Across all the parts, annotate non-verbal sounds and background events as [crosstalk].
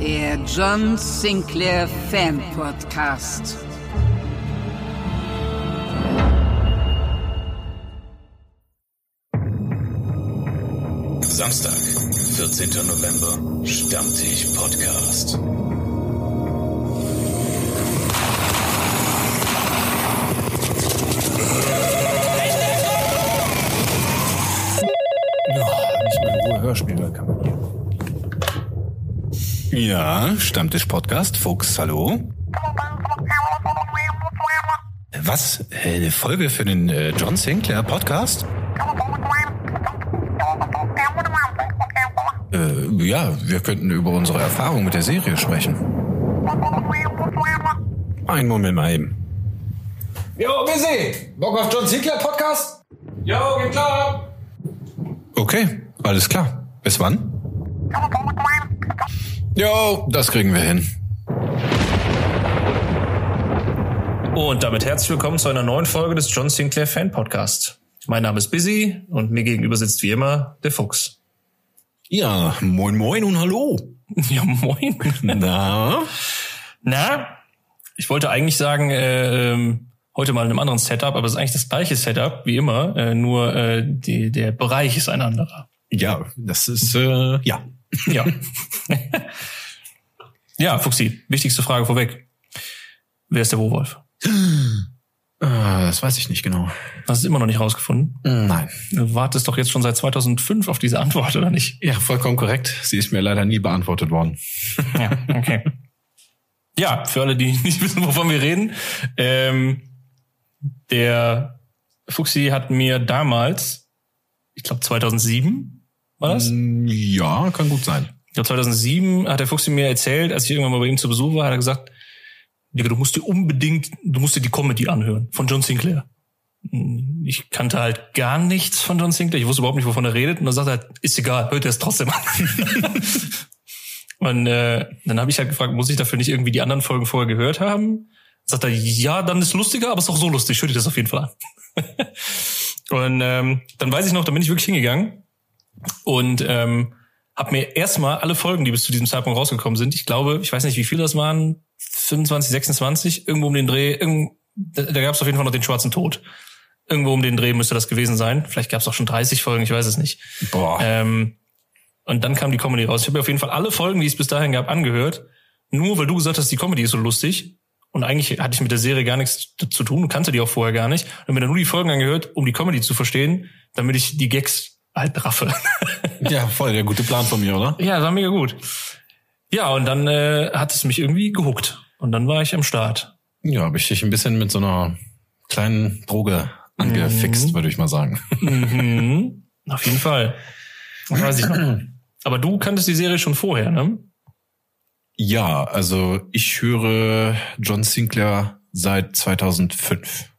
Der John Sinclair Fan Podcast. Samstag, 14. November, Stammtisch Podcast. Ja, nicht mal in Ruhe Hörspiel kann man hier. Ja, Stammtisch Podcast. Fuchs, hallo. Was? Äh, Eine Folge für den äh, John Sinclair Podcast? Äh, ja, wir könnten über unsere Erfahrung mit der Serie sprechen. Einen Moment mal eben. Jo, busy! Bock auf John Ziegler Podcast? Jo, geht klar! Okay, alles klar. Bis wann? Jo, das kriegen wir hin. Und damit herzlich willkommen zu einer neuen Folge des John Sinclair Fan Podcast. Mein Name ist Busy und mir gegenüber sitzt wie immer der Fuchs. Ja, moin moin und hallo. [laughs] Ja, moin. Na? Na, ich wollte eigentlich sagen, äh, heute mal in einem anderen Setup, aber es ist eigentlich das gleiche Setup wie immer, äh, nur äh, die, der Bereich ist ein anderer. Ja, das ist, äh, ja. Ja. [laughs] ja, Fuchsi, wichtigste Frage vorweg. Wer ist der Wohlwolf? Äh, das weiß ich nicht genau. Hast du immer noch nicht rausgefunden? Nein. Du wartest doch jetzt schon seit 2005 auf diese Antwort, oder nicht? Ja, vollkommen korrekt. Sie ist mir leider nie beantwortet worden. Ja, okay. ja, für alle, die nicht wissen, wovon wir reden. Ähm, der Fuchsi hat mir damals, ich glaube 2007 war das? Mm, Ja, kann gut sein. Glaube 2007 hat der Fuchsi mir erzählt, als ich irgendwann mal bei ihm zu Besuch war, hat er gesagt, Digga, du musst dir unbedingt, du musst dir die Comedy anhören von John Sinclair. Ich kannte halt gar nichts von John Sinclair. Ich wusste überhaupt nicht, wovon er redet. Und dann sagt er, ist egal, hört er es trotzdem an. [laughs] Und äh, dann habe ich halt gefragt, muss ich dafür nicht irgendwie die anderen Folgen vorher gehört haben? Sagt er, ja, dann ist lustiger, aber ist auch so lustig. Hör dir das auf jeden Fall an. [laughs] und ähm, dann weiß ich noch, da bin ich wirklich hingegangen und ähm, habe mir erstmal alle Folgen, die bis zu diesem Zeitpunkt rausgekommen sind, ich glaube, ich weiß nicht, wie viele das waren, 25, 26, irgendwo um den Dreh, irgend, da, da gab es auf jeden Fall noch den schwarzen Tod. Irgendwo um den Dreh müsste das gewesen sein. Vielleicht gab es auch schon 30 Folgen, ich weiß es nicht. Boah. Ähm, und dann kam die Comedy raus. Ich habe mir auf jeden Fall alle Folgen, die es bis dahin gab, angehört. Nur weil du gesagt hast, die Comedy ist so lustig. Und eigentlich hatte ich mit der Serie gar nichts zu tun, kannte die auch vorher gar nicht. Und mir dann nur die Folgen angehört, um die Comedy zu verstehen, damit ich die Gags halt raffe. [laughs] Ja, voll der gute Plan von mir, oder? ja, das war mega gut. Ja, und dann äh, hat es mich irgendwie gehuckt. Und dann war ich am Start. Ja, habe ich dich ein bisschen mit so einer kleinen Droge angefixt, würde ich mal sagen. Mhm. Auf jeden Fall. Das weiß ich noch. Aber du kanntest die Serie schon vorher, ne? Ja, also ich höre John Sinclair seit 2005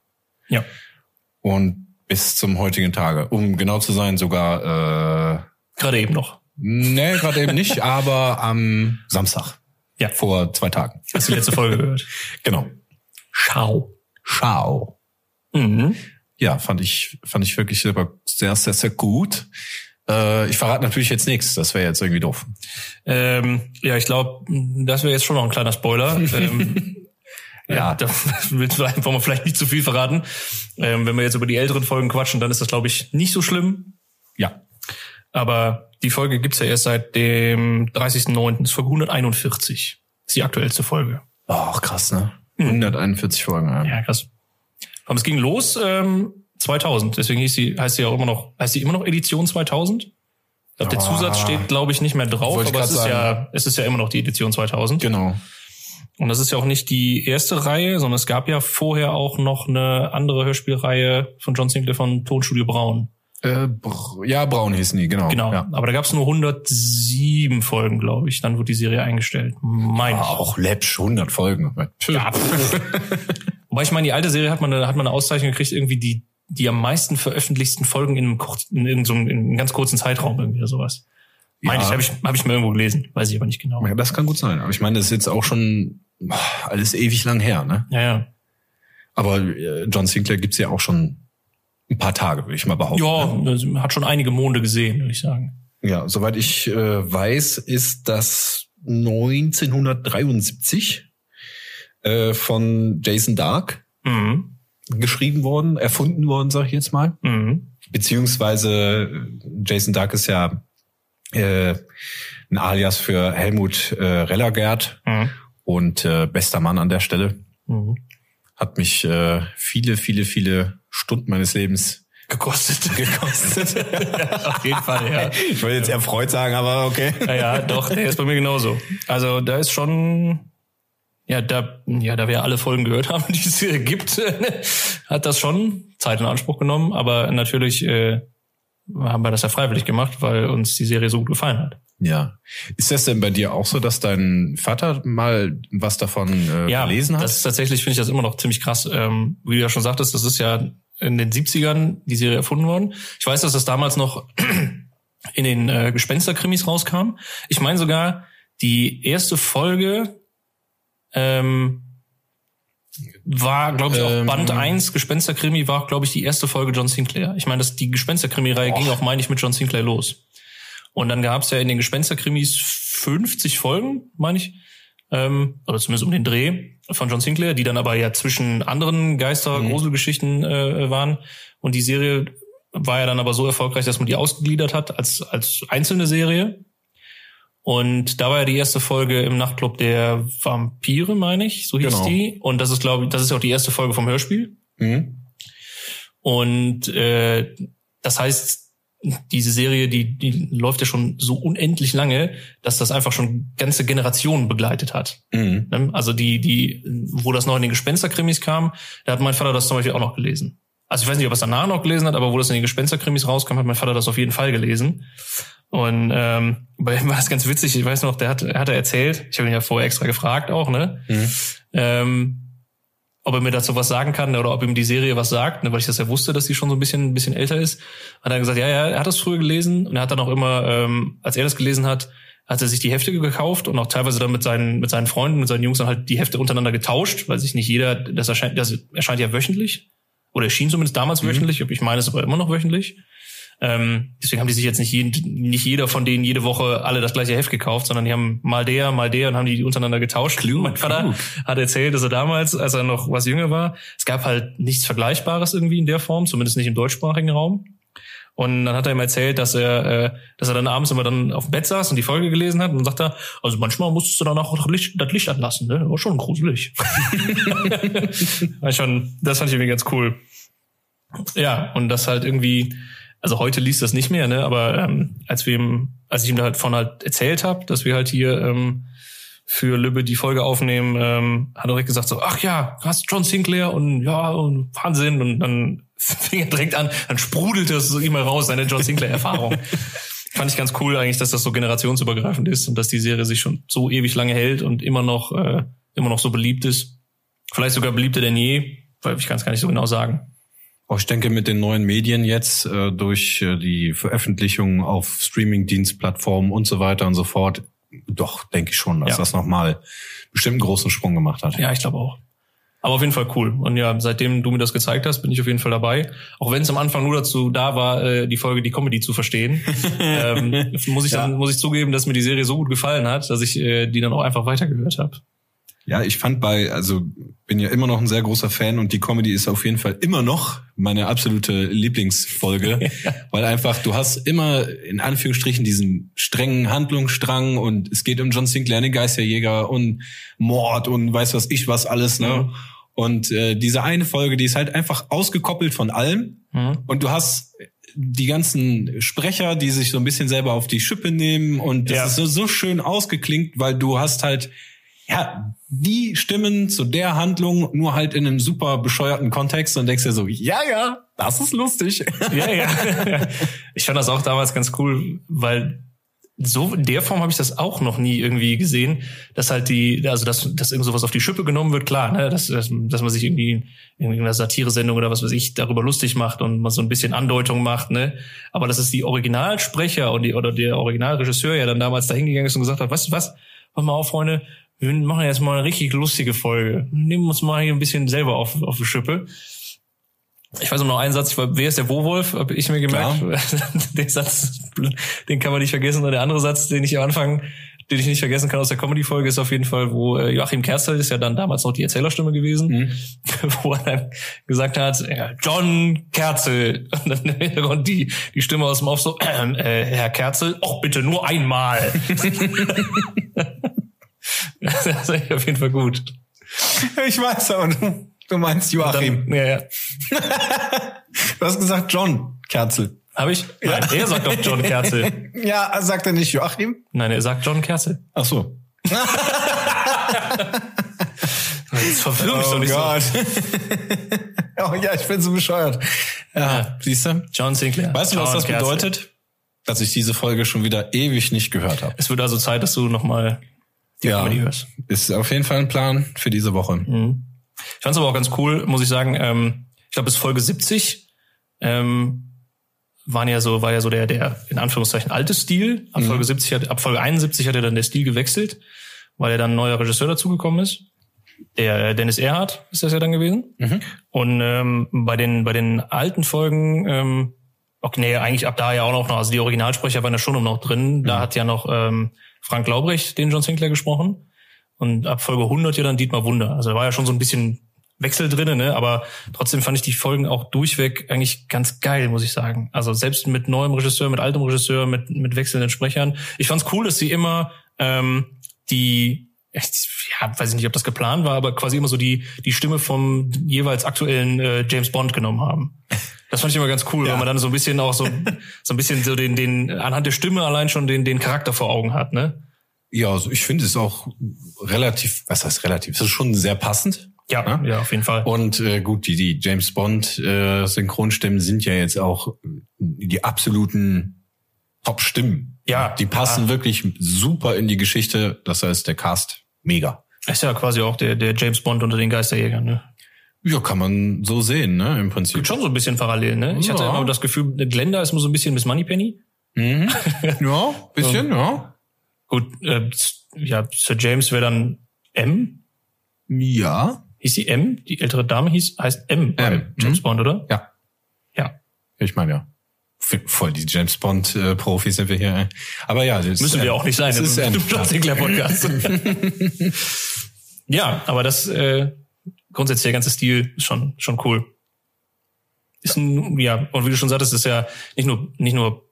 Ja. und bis zum heutigen Tage. Um genau zu sein, sogar, äh, Gerade eben noch. nee, gerade eben nicht, [laughs] aber am Samstag. Ja. Vor zwei Tagen. Hast du die letzte Folge gehört? [laughs] Genau. Schau. Schau. Mhm. Ja, fand ich, fand ich wirklich sehr, sehr, sehr, sehr gut. Äh, ich verrate natürlich jetzt nichts, das wäre jetzt irgendwie doof. Ähm, ja, ich glaube, das wäre jetzt schon noch ein kleiner Spoiler. [laughs] ähm, ja, da [laughs] willst du einfach mal vielleicht nicht zu viel verraten. Ähm, wenn wir jetzt über die älteren Folgen quatschen, dann ist das, glaube ich, nicht so schlimm. Ja. Aber die Folge gibt's ja erst seit dem 30.09. Das ist Folge 141. ist die aktuellste Folge. Oh, krass, ne? 141 Folgen. Ja. Ja, krass. Aber es ging los ähm, 2000. Deswegen hieß sie, heißt sie ja auch immer noch, heißt sie immer noch Edition 2000? Ich glaube, der Ah. Zusatz steht, glaube ich, nicht mehr drauf, aber es ist ja, es ist ja immer noch die Edition 2000. Genau. Und das ist ja auch nicht die erste Reihe, sondern es gab ja vorher auch noch eine andere Hörspielreihe von John Sinclair von Tonstudio Braun. Äh, br ja, braun hießen die, genau. Genau. Ja. Aber da gab es nur 107 Folgen, glaube ich. Dann wurde die Serie eingestellt. Meine ich. Auch läppsch, 100 Folgen. Ja. [laughs] Wobei ich meine, die alte Serie hat man, hat man eine Auszeichnung gekriegt, irgendwie die, die am meisten veröffentlichten Folgen in einem, in, irgendeinem so einem, in einem ganz kurzen Zeitraum irgendwie oder sowas. Meine Ja. ich, habe ich, hab ich mal irgendwo gelesen. Weiß ich aber nicht genau. Ja, das kann gut sein. Aber ich meine, das ist jetzt auch schon alles ewig lang her, ne? Ja, ja. Aber äh, John Sinclair gibt's ja auch schon ein paar Tage, würde ich mal behaupten. Ja, ne? hat schon einige Monde gesehen, würde ich sagen. Ja, soweit ich äh, weiß, ist das 1973 äh, von Jason Dark Mhm. geschrieben worden, erfunden worden, sag ich jetzt mal. Mhm. Beziehungsweise äh, Jason Dark ist ja äh, ein Alias für Helmut äh, Rellergert Mhm. Und äh, bester Mann an der Stelle. Mhm. Hat mich äh, viele, viele, viele Stunden meines Lebens Gekostet. [laughs] gekostet. [laughs] Auf jeden Fall, ja. ich wollte jetzt erfreut sagen, aber okay. Ja, ja, doch, der ist bei mir genauso. Also da ist schon, ja, da, ja, da wir alle Folgen gehört haben, [laughs] die es hier gibt, hat das schon Zeit in Anspruch genommen. Aber natürlich äh, haben wir das ja freiwillig gemacht, weil uns die Serie so gut gefallen hat. Ja. Ist das denn bei dir auch so, dass dein Vater mal was davon äh, Ja, gelesen hat? das ist tatsächlich, finde ich das immer noch ziemlich krass. Ähm, wie du ja schon sagtest, das ist ja in den 70ern die Serie erfunden worden. Ich weiß, dass das damals noch [clears throat] in den äh, Gespensterkrimis rauskam. Ich meine sogar, die erste Folge ähm, war, glaube ich, auch Ähm. Band 1 Gespensterkrimi war, glaube ich, die erste Folge John Sinclair. Ich meine, dass die Gespensterkrimi-Reihe ging auch, meine ich, mit John Sinclair los. Und dann gab es ja in den Gespensterkrimis 50 Folgen, meine ich, ähm, oder zumindest um den Dreh von John Sinclair, die dann aber ja zwischen anderen Geister-Gruselgeschichten äh, waren. Und die Serie war ja dann aber so erfolgreich, dass man die ausgegliedert hat als, als einzelne Serie. Und da war ja die erste Folge im Nachtclub der Vampire, meine ich, so hieß Genau. die. Und das ist, glaube ich, das ist auch die erste Folge vom Hörspiel. Mhm. Und äh, das heißt, diese Serie, die, die läuft ja schon so unendlich lange, dass das einfach schon ganze Generationen begleitet hat. Mhm. Ne? Also die, die, wo das noch in den Gespensterkrimis kam, da hat mein Vater das zum Beispiel auch noch gelesen. Also ich weiß nicht, ob er es danach noch gelesen hat, aber wo das in den Gespensterkrimis rauskam, hat mein Vater das auf jeden Fall gelesen. Und ähm, bei ihm war es ganz witzig, ich weiß noch, der hat, er hat er erzählt, ich habe ihn ja vorher extra gefragt auch, ne? Ähm, ob er mir dazu was sagen kann oder ob ihm die Serie was sagt, ne, weil ich das ja wusste, dass die schon so ein bisschen, ein bisschen älter ist. Hat er gesagt, ja, ja, er hat das früher gelesen und er hat dann auch immer, ähm, als er das gelesen hat, hat er sich die Hefte gekauft und auch teilweise dann mit seinen, mit seinen Freunden, mit seinen Jungs dann halt die Hefte untereinander getauscht, weil sich nicht jeder, das erscheint, das erscheint ja wöchentlich. Oder erschien zumindest damals wöchentlich. Ich meine, es aber immer noch wöchentlich. Ähm, deswegen haben die sich jetzt nicht, jeden, nicht jeder von denen jede Woche alle das gleiche Heft gekauft, sondern die haben mal der, mal der und haben die untereinander getauscht. Klug, mein Vater klug. hat erzählt, dass er damals, als er noch was jünger war, es gab halt nichts Vergleichbares irgendwie in der Form, zumindest nicht im deutschsprachigen Raum. Und dann hat er ihm erzählt, dass er, äh, dass er dann abends immer dann auf dem Bett saß und die Folge gelesen hat und dann sagt er, also manchmal musstest du danach auch das Licht, das Licht anlassen, ne? War schon gruselig. [laughs] war schon, das fand ich irgendwie ganz cool. Ja, und das halt irgendwie, also heute liest das nicht mehr, ne? Aber ähm, als wir ihm, als ich ihm da halt von halt erzählt habe, dass wir halt hier ähm, für Lübbe die Folge aufnehmen, ähm, hat er direkt gesagt so, ach ja, hast John Sinclair und ja, und Wahnsinn. Und dann [laughs] fing er direkt an, dann sprudelte es so immer raus, seine John Sinclair-Erfahrung. [laughs] Fand ich ganz cool eigentlich, dass das so generationsübergreifend ist und dass die Serie sich schon so ewig lange hält und immer noch, äh, immer noch so beliebt ist. Vielleicht sogar beliebter denn je, weil ich kann es gar nicht so genau sagen. Auch ich denke, mit den neuen Medien jetzt, äh, durch äh, die Veröffentlichung auf Streaming-Dienstplattformen und so weiter und so fort, doch, denke ich schon, dass Ja. das nochmal bestimmt einen großen Sprung gemacht hat. Ja, ich glaube auch. Aber auf jeden Fall cool. Und ja, seitdem du mir das gezeigt hast, bin ich auf jeden Fall dabei. Auch wenn es am Anfang nur dazu da war, äh, die Folge, die Comedy zu verstehen, [laughs] ähm, muss ich dann, muss ich zugeben, dass mir die Serie so gut gefallen hat, dass ich äh, die dann auch einfach weitergehört habe. Ja, ich fand bei, also bin ja immer noch ein sehr großer Fan und die Comedy ist auf jeden Fall immer noch meine absolute Lieblingsfolge, [laughs] weil einfach du hast immer in Anführungsstrichen diesen strengen Handlungsstrang und es geht um John Sinclair, den Geisterjäger und Mord und weiß was ich was alles, ne? Mhm. Und äh, diese eine Folge, die ist halt einfach ausgekoppelt von allem Mhm. und du hast die ganzen Sprecher, die sich so ein bisschen selber auf die Schippe nehmen und das Ja. ist so, so schön ausgeklingt, weil du hast halt ja, die stimmen zu der Handlung nur halt in einem super bescheuerten Kontext und denkst dir so, ja, ja, das ist lustig. [laughs] Ja, ja. Ich fand das auch damals ganz cool, weil so in der Form habe ich das auch noch nie irgendwie gesehen, dass halt die, also dass, dass irgend sowas auf die Schippe genommen wird, klar, ne, dass, dass, dass man sich irgendwie in irgendeiner Satire-Sendung oder was weiß ich darüber lustig macht und man so ein bisschen Andeutung macht, ne, aber dass es die Originalsprecher und die oder der Originalregisseur ja dann damals dahingegangen ist und gesagt hat, weißt du was, pass mal auf, Freunde, wir machen jetzt mal eine richtig lustige Folge, nehmen uns mal hier ein bisschen selber auf, auf die Schippe. Ich weiß noch einen Satz, wer ist der Wo-Wolf, habe ich mir gemerkt. [laughs] den Satz, den kann man nicht vergessen. Und der andere Satz, den ich am Anfang, den ich nicht vergessen kann aus der Comedy-Folge, ist auf jeden Fall, wo äh, Joachim Kerzel ist ja dann damals noch die Erzählerstimme gewesen, Mhm. [laughs] wo er dann gesagt hat, ja, John Kerzel. Und dann im Hintergrund die, die Stimme aus dem Off so, äh, [clears throat] äh, Herr Kerzel, auch bitte nur einmal. [laughs] [laughs] das ist eigentlich auf jeden Fall gut. Ich weiß aber, du, du meinst Joachim. Dann, ja, ja. [laughs] Du hast gesagt John Kerzel. Habe ich? Nein, er sagt doch John Kerzel. [laughs] Ja, sagt er nicht Joachim? Nein, er sagt John Kerzel. Ach so. Jetzt verwirr mich doch nicht oh ja, ich bin so bescheuert. Ja, Ja. siehst du? so. John Sinclair. Weißt du, was das Kerzel. bedeutet? Dass ich diese Folge schon wieder ewig nicht gehört habe. Es wird also Zeit, dass du nochmal die Ja, Comedy hörst. ist auf jeden Fall ein Plan für diese Woche. Ich fand's aber auch ganz cool, muss ich sagen. Ähm, ich glaube, bis Folge 70 ähm, waren ja so, war ja so der, der in Anführungszeichen alte Stil. Ab Folge 70 hat, ab Folge 71 hat er dann der Stil gewechselt, weil er dann ein neuer Regisseur dazugekommen ist. Der äh, Dennis Erhardt ist das ja dann gewesen. Und ähm, bei den bei den alten Folgen, ähm, okay, nee, eigentlich ab da ja auch noch, also die Originalsprecher waren ja schon noch drin. Da hat ja noch ähm, Frank Laubrecht den John Sinclair gesprochen. Und ab Folge 100 ja dann Dietmar Wunder. Also da war ja schon so ein bisschen Wechsel drinne, ne? aber trotzdem fand ich die Folgen auch durchweg eigentlich ganz geil, muss ich sagen. Also selbst mit neuem Regisseur, mit altem Regisseur, mit, mit wechselnden Sprechern. Ich fand's cool, dass sie immer ähm, die, ja, weiß ich nicht, ob das geplant war, aber quasi immer so die, die Stimme vom jeweils aktuellen äh, James Bond genommen haben. Das fand ich immer ganz cool, weil man dann so ein bisschen auch so, so ein bisschen so den, den, anhand der Stimme allein schon den, den Charakter vor Augen hat, ne? Ja, also ich finde es auch relativ, was heißt relativ? Es ist schon sehr passend. Ja, Ne? ja, auf jeden Fall. Und äh, gut, die, die James Bond äh, Synchronstimmen sind ja jetzt auch die absoluten Top-Stimmen. Ja, Die passen ja. wirklich super in die Geschichte. Das heißt, der Cast mega. Ist ja quasi auch der, der James Bond unter den Geisterjägern, ne? Ja, kann man so sehen, ne? Im Prinzip. Gibt schon so ein bisschen parallel, ne? Ich hatte Ja. immer das Gefühl, Glenda ist immer so ein bisschen Miss Moneypenny. Mhm. [laughs] ja, bisschen, ja. Gut, äh, ja, Sir James wäre dann M. Ja. Hieß sie M? Die ältere Dame hieß, heißt M M, James mhm. Bond, oder? Ja. Ja. Ich meine ja. Voll die James Bond äh, Profis sind wir hier. Aber ja, das Müssen wir auch nicht sein. Das ist. John Sinclair Podcast. ja, aber das äh, grundsätzlich der ganze Stil ist schon schon cool. Ist ein, ja, und wie du schon sagtest, ist ja nicht nur nicht nur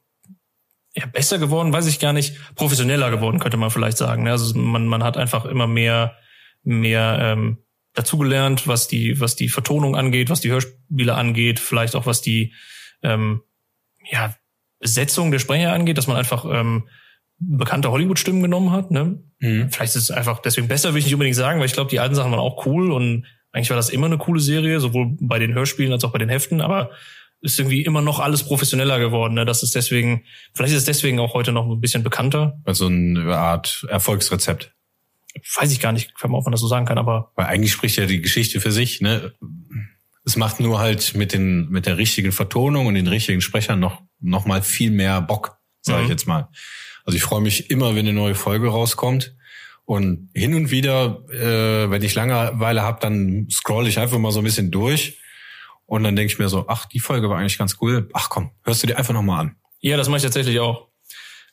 ja, besser geworden, weiß ich gar nicht, professioneller geworden, könnte man vielleicht sagen. ne? Also man, man hat einfach immer mehr, mehr ähm, dazugelernt, was die, was die Vertonung angeht, was die Hörspiele angeht, vielleicht auch was die ähm, ja, Besetzung der Sprecher angeht, dass man einfach ähm, bekannte Hollywood-Stimmen genommen hat. Ne? Mhm. Vielleicht ist es einfach deswegen besser, will ich nicht unbedingt sagen, weil ich glaube, die alten Sachen waren auch cool und eigentlich war das immer eine coole Serie, sowohl bei den Hörspielen als auch bei den Heften, aber ist irgendwie immer noch alles professioneller geworden. Ne? Das ist deswegen, vielleicht ist es deswegen auch heute noch ein bisschen bekannter. Also eine Art Erfolgsrezept. Weiß ich gar nicht, ob man das so sagen kann, aber Weil eigentlich spricht ja die Geschichte für sich, ne? Es macht nur halt mit den, mit der richtigen Vertonung und den richtigen Sprechern noch, noch mal viel mehr Bock, sage ich Mhm. jetzt mal. Also ich freue mich immer, wenn eine neue Folge rauskommt. Und hin und wieder, äh, wenn ich Langeweile habe, dann scroll ich einfach mal so ein bisschen durch. Und dann denke ich mir so, ach, die Folge war eigentlich ganz cool. Ach komm, hörst du dir einfach nochmal an. Ja, das mache ich tatsächlich auch.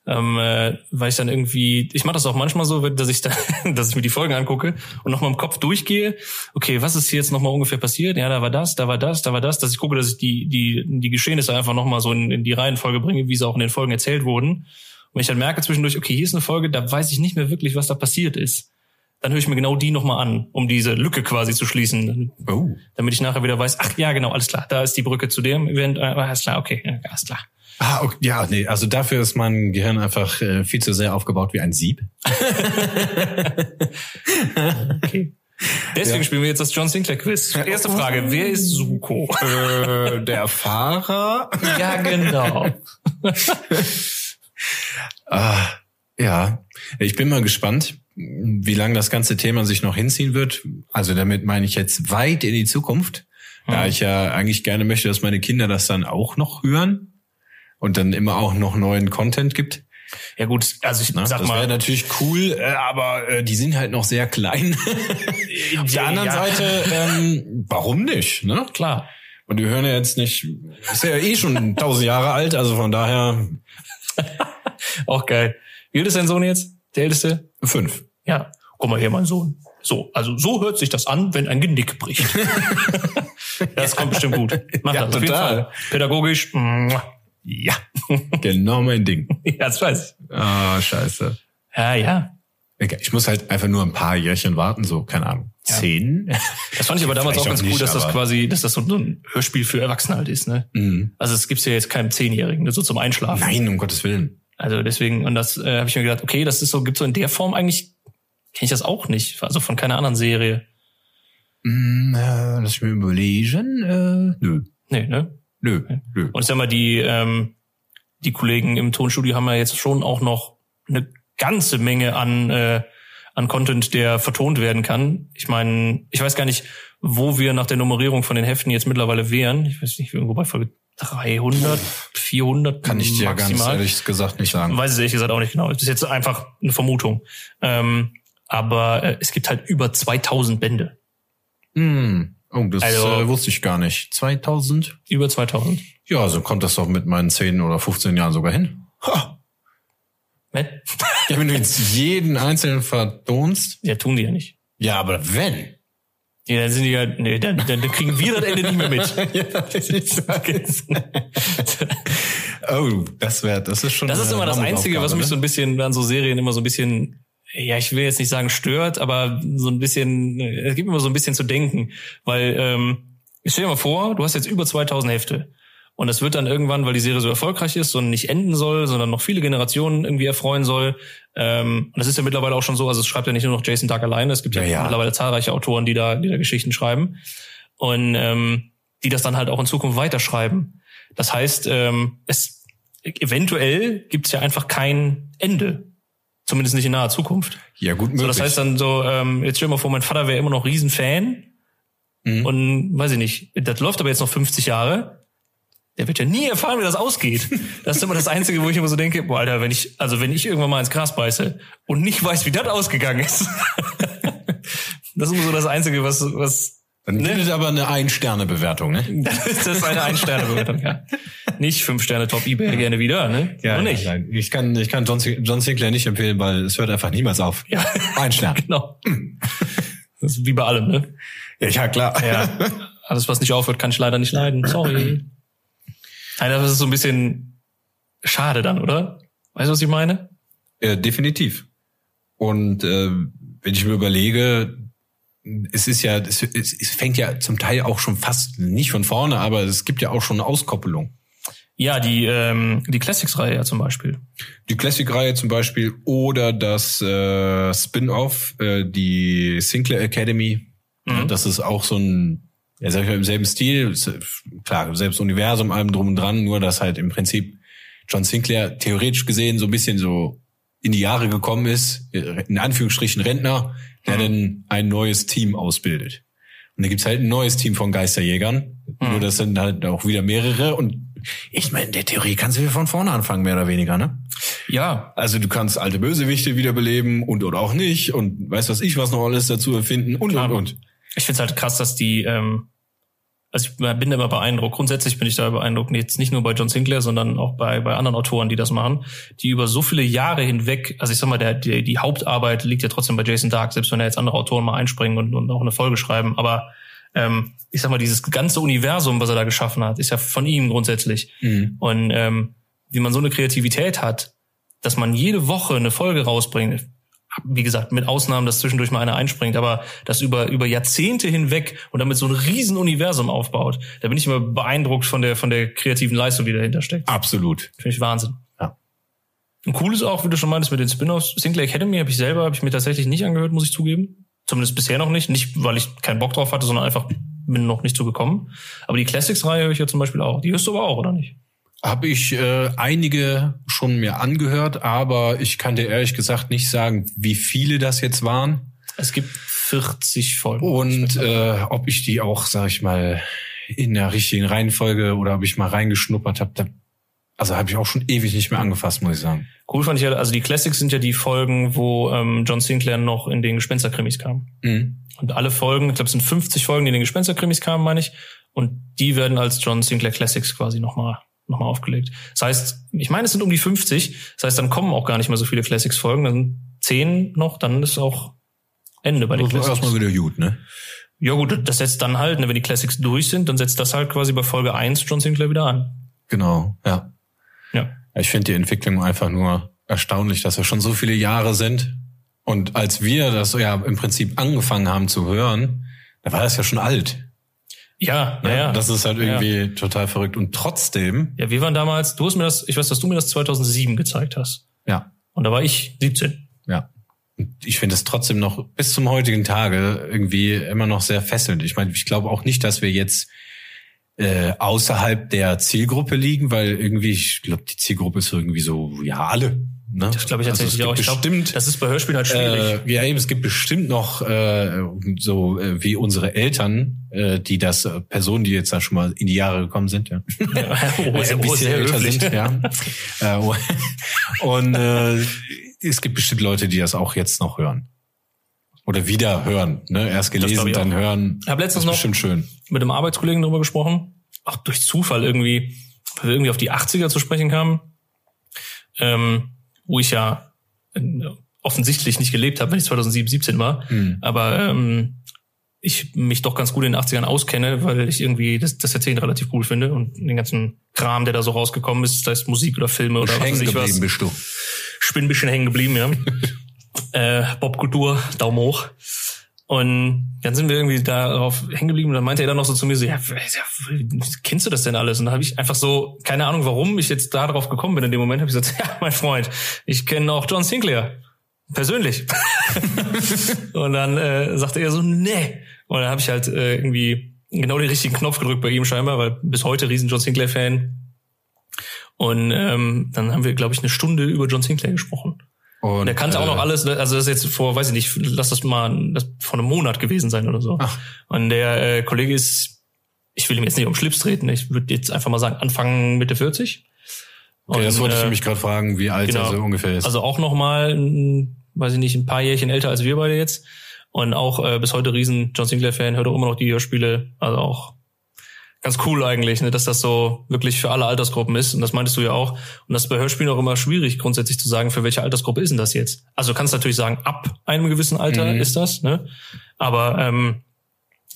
Ähm, äh, weil ich dann irgendwie, ich mache das auch manchmal so, dass ich da, [laughs] dass ich mir die Folgen angucke und nochmal im Kopf durchgehe. Okay, was ist hier jetzt nochmal ungefähr passiert? Ja, da war das, da war das, da war das, dass ich gucke, dass ich die die die Geschehnisse einfach nochmal so in, in die Reihenfolge bringe, wie sie auch in den Folgen erzählt wurden. Und ich dann merke zwischendurch, okay, hier ist eine Folge, da weiß ich nicht mehr wirklich, was da passiert ist. Dann höre ich mir genau die nochmal an, um diese Lücke quasi zu schließen, Oh. damit ich nachher wieder weiß, ach ja, genau, alles klar, da ist die Brücke zu dem Event, äh, alles klar, okay, alles klar. Ah, okay, ja, nee, also dafür ist mein Gehirn einfach äh, viel zu sehr aufgebaut wie ein Sieb. [laughs] Okay. Deswegen spielen wir jetzt das John Sinclair Quiz. Erste Frage, wer ist Suko? äh, der Fahrer. [laughs] ja, genau. Ah, ja, ich bin mal gespannt, wie lange das ganze Thema sich noch hinziehen wird. Also damit meine ich jetzt weit in die Zukunft, da Hm. ich ja eigentlich gerne möchte, dass meine Kinder das dann auch noch hören und dann immer auch noch neuen Content gibt. Ja gut, also ich Ne? sag das wäre mal, natürlich cool, äh, aber äh, die sind halt noch sehr klein. [laughs] Auf der anderen Ja. Seite, ähm, warum nicht? Ne? klar. Und wir hören ja jetzt nicht, ist ja eh schon [laughs] tausend Jahre alt, also von daher [laughs] Auch geil. Wie alt ist dein Sohn jetzt? Der älteste? fünf. Ja. Guck mal hier, mein Sohn. So, also so hört sich das an, wenn ein Genick bricht. das kommt bestimmt gut. Mach Ja, das total. Pädagogisch. mua. Ja. [laughs] Genau mein Ding. ja, das weiß ich. Ah, scheiße. Ja, ja. Okay, Ich muss halt einfach nur ein paar Jährchen warten, so, keine Ahnung. Zehn? Das fand ich aber damals auch ganz cool, dass das quasi, dass das so ein Hörspiel für Erwachsene halt ist, ne? Mhm. Also es gibt's ja jetzt keinem Zehnjährigen, ne, so zum Einschlafen. Nein, um Gottes Willen. Also deswegen, und das äh, habe ich mir gedacht, okay, das ist so, gibt's so in der Form eigentlich, kenne ich das auch nicht. Also von keiner anderen Serie. Mm, äh, lass ich mir überlegen. Äh, nö. Nee, ne? Nö. Nö. Und ich sag mal, die, ähm, die Kollegen im Tonstudio haben ja jetzt schon auch noch eine ganze Menge an, äh, an Content, der vertont werden kann. Ich meine, ich weiß gar nicht, wo wir nach der Nummerierung von den Heften jetzt mittlerweile wären. Ich weiß nicht, irgendwo bei Folge 300, 400 Kann ich dir ganz maximal. ehrlich gesagt nicht sagen. Weiß es ehrlich gesagt auch nicht genau. Das ist jetzt einfach eine Vermutung. Ähm, aber äh, es gibt halt über 2000 Bände. Hm. Oh, das Also- äh, wusste ich gar nicht. 2000? Über 2000. Ja, so kommt das doch mit meinen 10 oder 15 Jahren sogar hin. Ha. Ne? Ja, wenn du jetzt jeden einzelnen vertonst. Ja, tun die ja nicht. Ja, aber wenn. Ja, dann sind die ja, nee, dann, dann kriegen wir das Ende nicht mehr mit. [laughs] Oh, das wäre, das ist schon. Das ist immer das Einzige, was mich so ne? ein bisschen an so Serien immer so ein bisschen, ja, ich will jetzt nicht sagen stört, aber so ein bisschen, es gibt mir immer so ein bisschen zu denken, weil ähm, ich stell dir mal vor, du hast jetzt über 2000 Hefte und das wird dann irgendwann, weil die Serie so erfolgreich ist und nicht enden soll, sondern noch viele Generationen irgendwie erfreuen soll. Ähm, und das ist ja mittlerweile auch schon so, also es schreibt ja nicht nur noch Jason Dark alleine, es gibt ja, Ja, mittlerweile zahlreiche Autoren, die da, die da Geschichten schreiben und ähm, die das dann halt auch in Zukunft weiterschreiben. Das heißt, ähm, es eventuell gibt es ja einfach kein Ende. Zumindest nicht in naher Zukunft. Ja, gut möglich. So, das heißt dann so, ähm, jetzt stell dir mal vor, mein Vater wäre immer noch Riesenfan Mhm. und weiß ich nicht, das läuft aber jetzt noch 50 Jahre. Der wird ja nie erfahren, wie das ausgeht. Das ist immer das Einzige, wo ich immer so denke, boah, Alter, wenn ich, also wenn ich irgendwann mal ins Gras beiße und nicht weiß, wie das ausgegangen ist. [laughs] das ist immer so das Einzige, was, was Ne? findet aber eine Ein-Sterne-Bewertung, ne? [laughs] dann ist das eine Ein-Sterne-Bewertung, ja. Nicht fünf Sterne Top Ebay gerne wieder, ne? Noch nicht. Nein, ich kann, ich kann John, John Sinclair nicht empfehlen, weil es hört einfach niemals auf. Ja. Ein Stern. [laughs] Genau. Das ist wie bei allem, ne? Ja, ja klar. Ja. Alles, was nicht aufhört, kann ich leider nicht leiden. Sorry. Nein, das ist so ein bisschen schade dann, oder? Weißt du, was ich meine? Äh, definitiv. Und äh, wenn ich mir überlege, es ist ja, es, es, es fängt ja zum Teil auch schon fast nicht von vorne, aber es gibt ja auch schon eine Auskoppelung. Ja, die, ähm, die Classics-Reihe ja zum Beispiel. Die Classic-Reihe zum Beispiel oder das äh, Spin-off, äh, die Sinclair Academy. Ja, das ist auch so ein, ja, sag ich mal, im selben Stil, klar, selbst Universum, allem drum und dran, nur dass halt im Prinzip John Sinclair theoretisch gesehen so ein bisschen so in die Jahre gekommen ist, in Anführungsstrichen Rentner, der dann ein neues Team ausbildet. Und da gibt's halt ein neues Team von Geisterjägern. Nur das sind halt auch wieder mehrere. Und ich meine, in der Theorie kannst du wieder von vorne anfangen, mehr oder weniger, ne? Ja, Also du kannst alte Bösewichte wiederbeleben und oder auch nicht und weiß was ich was noch alles dazu erfinden und Klar. und und. ich find's halt krass, dass die, ähm, also ich bin da immer beeindruckt. Grundsätzlich bin ich da beeindruckt, jetzt nicht nur bei John Sinclair, sondern auch bei, bei anderen Autoren, die das machen, die über so viele Jahre hinweg, also ich sag mal, der, die, die Hauptarbeit liegt ja trotzdem bei Jason Dark, selbst wenn da jetzt andere Autoren mal einspringen und, und auch eine Folge schreiben, aber ähm, ich sag mal, dieses ganze Universum, was er da geschaffen hat, ist ja von ihm grundsätzlich. Und ähm, wie man so eine Kreativität hat, dass man jede Woche eine Folge rausbringt, wie gesagt, mit Ausnahmen, dass zwischendurch mal einer einspringt, aber das über, über Jahrzehnte hinweg und damit so ein riesen Universum aufbaut, da bin ich immer beeindruckt von der, von der kreativen Leistung, die dahinter steckt. Absolut. Finde ich Wahnsinn. Ja. Und cool ist auch, wie du schon meintest, mit den Spin-offs. Sinclair Academy habe ich selber, habe ich mir tatsächlich nicht angehört, muss ich zugeben. Zumindest bisher noch nicht. Nicht, weil ich keinen Bock drauf hatte, sondern einfach bin noch nicht so gekommen. Aber die Classics-Reihe höre ich ja zum Beispiel auch. Die hörst du aber auch, oder nicht? Habe ich äh, einige schon mir angehört, aber ich kann dir ehrlich gesagt nicht sagen, wie viele das jetzt waren. Es gibt 40 Folgen. Und äh, ob ich die auch, sag ich mal, in der richtigen Reihenfolge oder ob ich mal reingeschnuppert habe, also habe ich auch schon ewig nicht mehr angefasst, muss ich sagen. Cool fand ich ja, also die Classics sind ja die Folgen, wo ähm, John Sinclair noch in den Gespensterkrimis kam. Mhm. Und alle Folgen, ich glaube, es sind 50 Folgen, die in den Gespensterkrimis kamen, meine ich. Und die werden als John Sinclair Classics quasi nochmal noch mal aufgelegt. Das heißt, ich meine, es sind um die 50. Das heißt, dann kommen auch gar nicht mehr so viele Classics-Folgen. Dann sind 10 noch, dann ist auch Ende bei den Das war Classics. erstmal wieder gut, ne? Ja gut, das setzt dann halt, ne, wenn die Classics durch sind, dann setzt das halt quasi bei Folge 1 John Sinclair wieder an. Genau, ja. Ja. Ich finde die Entwicklung einfach nur erstaunlich, dass wir schon so viele Jahre sind. Und als wir das ja im Prinzip angefangen haben zu hören, da war das ja schon alt. Ja, ja, Ne? ja. Das ist halt irgendwie total verrückt. Und trotzdem, Ja, wir waren damals, du hast mir das, ich weiß, dass du mir das 2007 gezeigt hast. ja, Und da war ich 17. ja. Ich finde es trotzdem noch bis zum heutigen Tage irgendwie immer noch sehr fesselnd. Ich meine, ich glaube auch nicht, dass wir jetzt äh, außerhalb der Zielgruppe liegen, weil irgendwie, ich glaube, die Zielgruppe ist irgendwie so, ja, alle. Ne? Das glaube ich Also tatsächlich es auch. Ich glaub, bestimmt das ist bei Hörspielen halt schwierig. Äh, ja, eben, es gibt bestimmt noch äh, so äh, wie unsere Eltern, äh, die das äh, Personen, die jetzt da schon mal in die Jahre gekommen sind, ja. [laughs] oh, Äh, sehr, ein oh, bisschen älter höflich. sind, ja. [laughs] Äh, und äh, es gibt bestimmt Leute, die das auch jetzt noch hören. Oder wieder hören, ne? Erst gelesen, dann auch. hören. Ich hab letztens das ist noch- bestimmt schön. mit einem Arbeitskollegen darüber gesprochen, auch durch Zufall irgendwie, weil wir irgendwie auf die 80er zu sprechen kamen, ähm, wo ich ja äh, offensichtlich nicht gelebt habe, wenn ich 2007, 17 war, aber ähm, ich mich doch ganz gut in den 80ern auskenne, weil ich irgendwie das, das Erzählen relativ cool finde und den ganzen Kram, der da so rausgekommen ist, sei es Musik oder Filme oder was weiß Hängen ich was. geblieben bist du. Ich bin ein bisschen hängen geblieben, ja. [laughs] äh, Popkultur, Daumen hoch. Und dann sind wir irgendwie darauf hängen geblieben und dann meinte er dann noch so zu mir so, ja, kennst du das denn alles? Und da habe ich einfach so, keine Ahnung, warum ich jetzt da drauf gekommen bin. In dem Moment habe ich gesagt, [laughs] ja, mein Freund, ich kenne auch John Sinclair. Persönlich. [laughs] und dann äh, sagte er so, nee. Und dann habe ich halt äh, irgendwie genau den richtigen Knopf gedrückt bei ihm scheinbar, weil bis heute riesen John Sinclair-Fan. Und ähm, dann haben wir, glaube ich, eine Stunde über John Sinclair gesprochen. Und, er kannte auch noch äh, alles, also das ist jetzt vor, weiß ich nicht, lass das mal das vor einem Monat gewesen sein oder so. Ach. Und der äh, Kollege ist, ich will ihm jetzt nicht um Schlips treten, ich würde jetzt einfach mal sagen, Anfang Mitte 40. Okay, das Und, wollte ich äh, nämlich gerade fragen, wie alt genau. er so ungefähr ist. Also auch noch mal, ein, weiß ich nicht, ein paar Jährchen älter als wir beide jetzt. Und auch äh, bis heute riesen John Sinclair-Fan, hört auch immer noch die Hörspiele. Also auch ganz cool eigentlich, ne, dass das so wirklich für alle Altersgruppen ist. Und das meintest du ja auch. Und das ist bei Hörspielen auch immer schwierig, grundsätzlich zu sagen, für welche Altersgruppe ist denn das jetzt? Also du kannst natürlich sagen, ab einem gewissen Alter Mhm. ist das, ne? Aber ähm,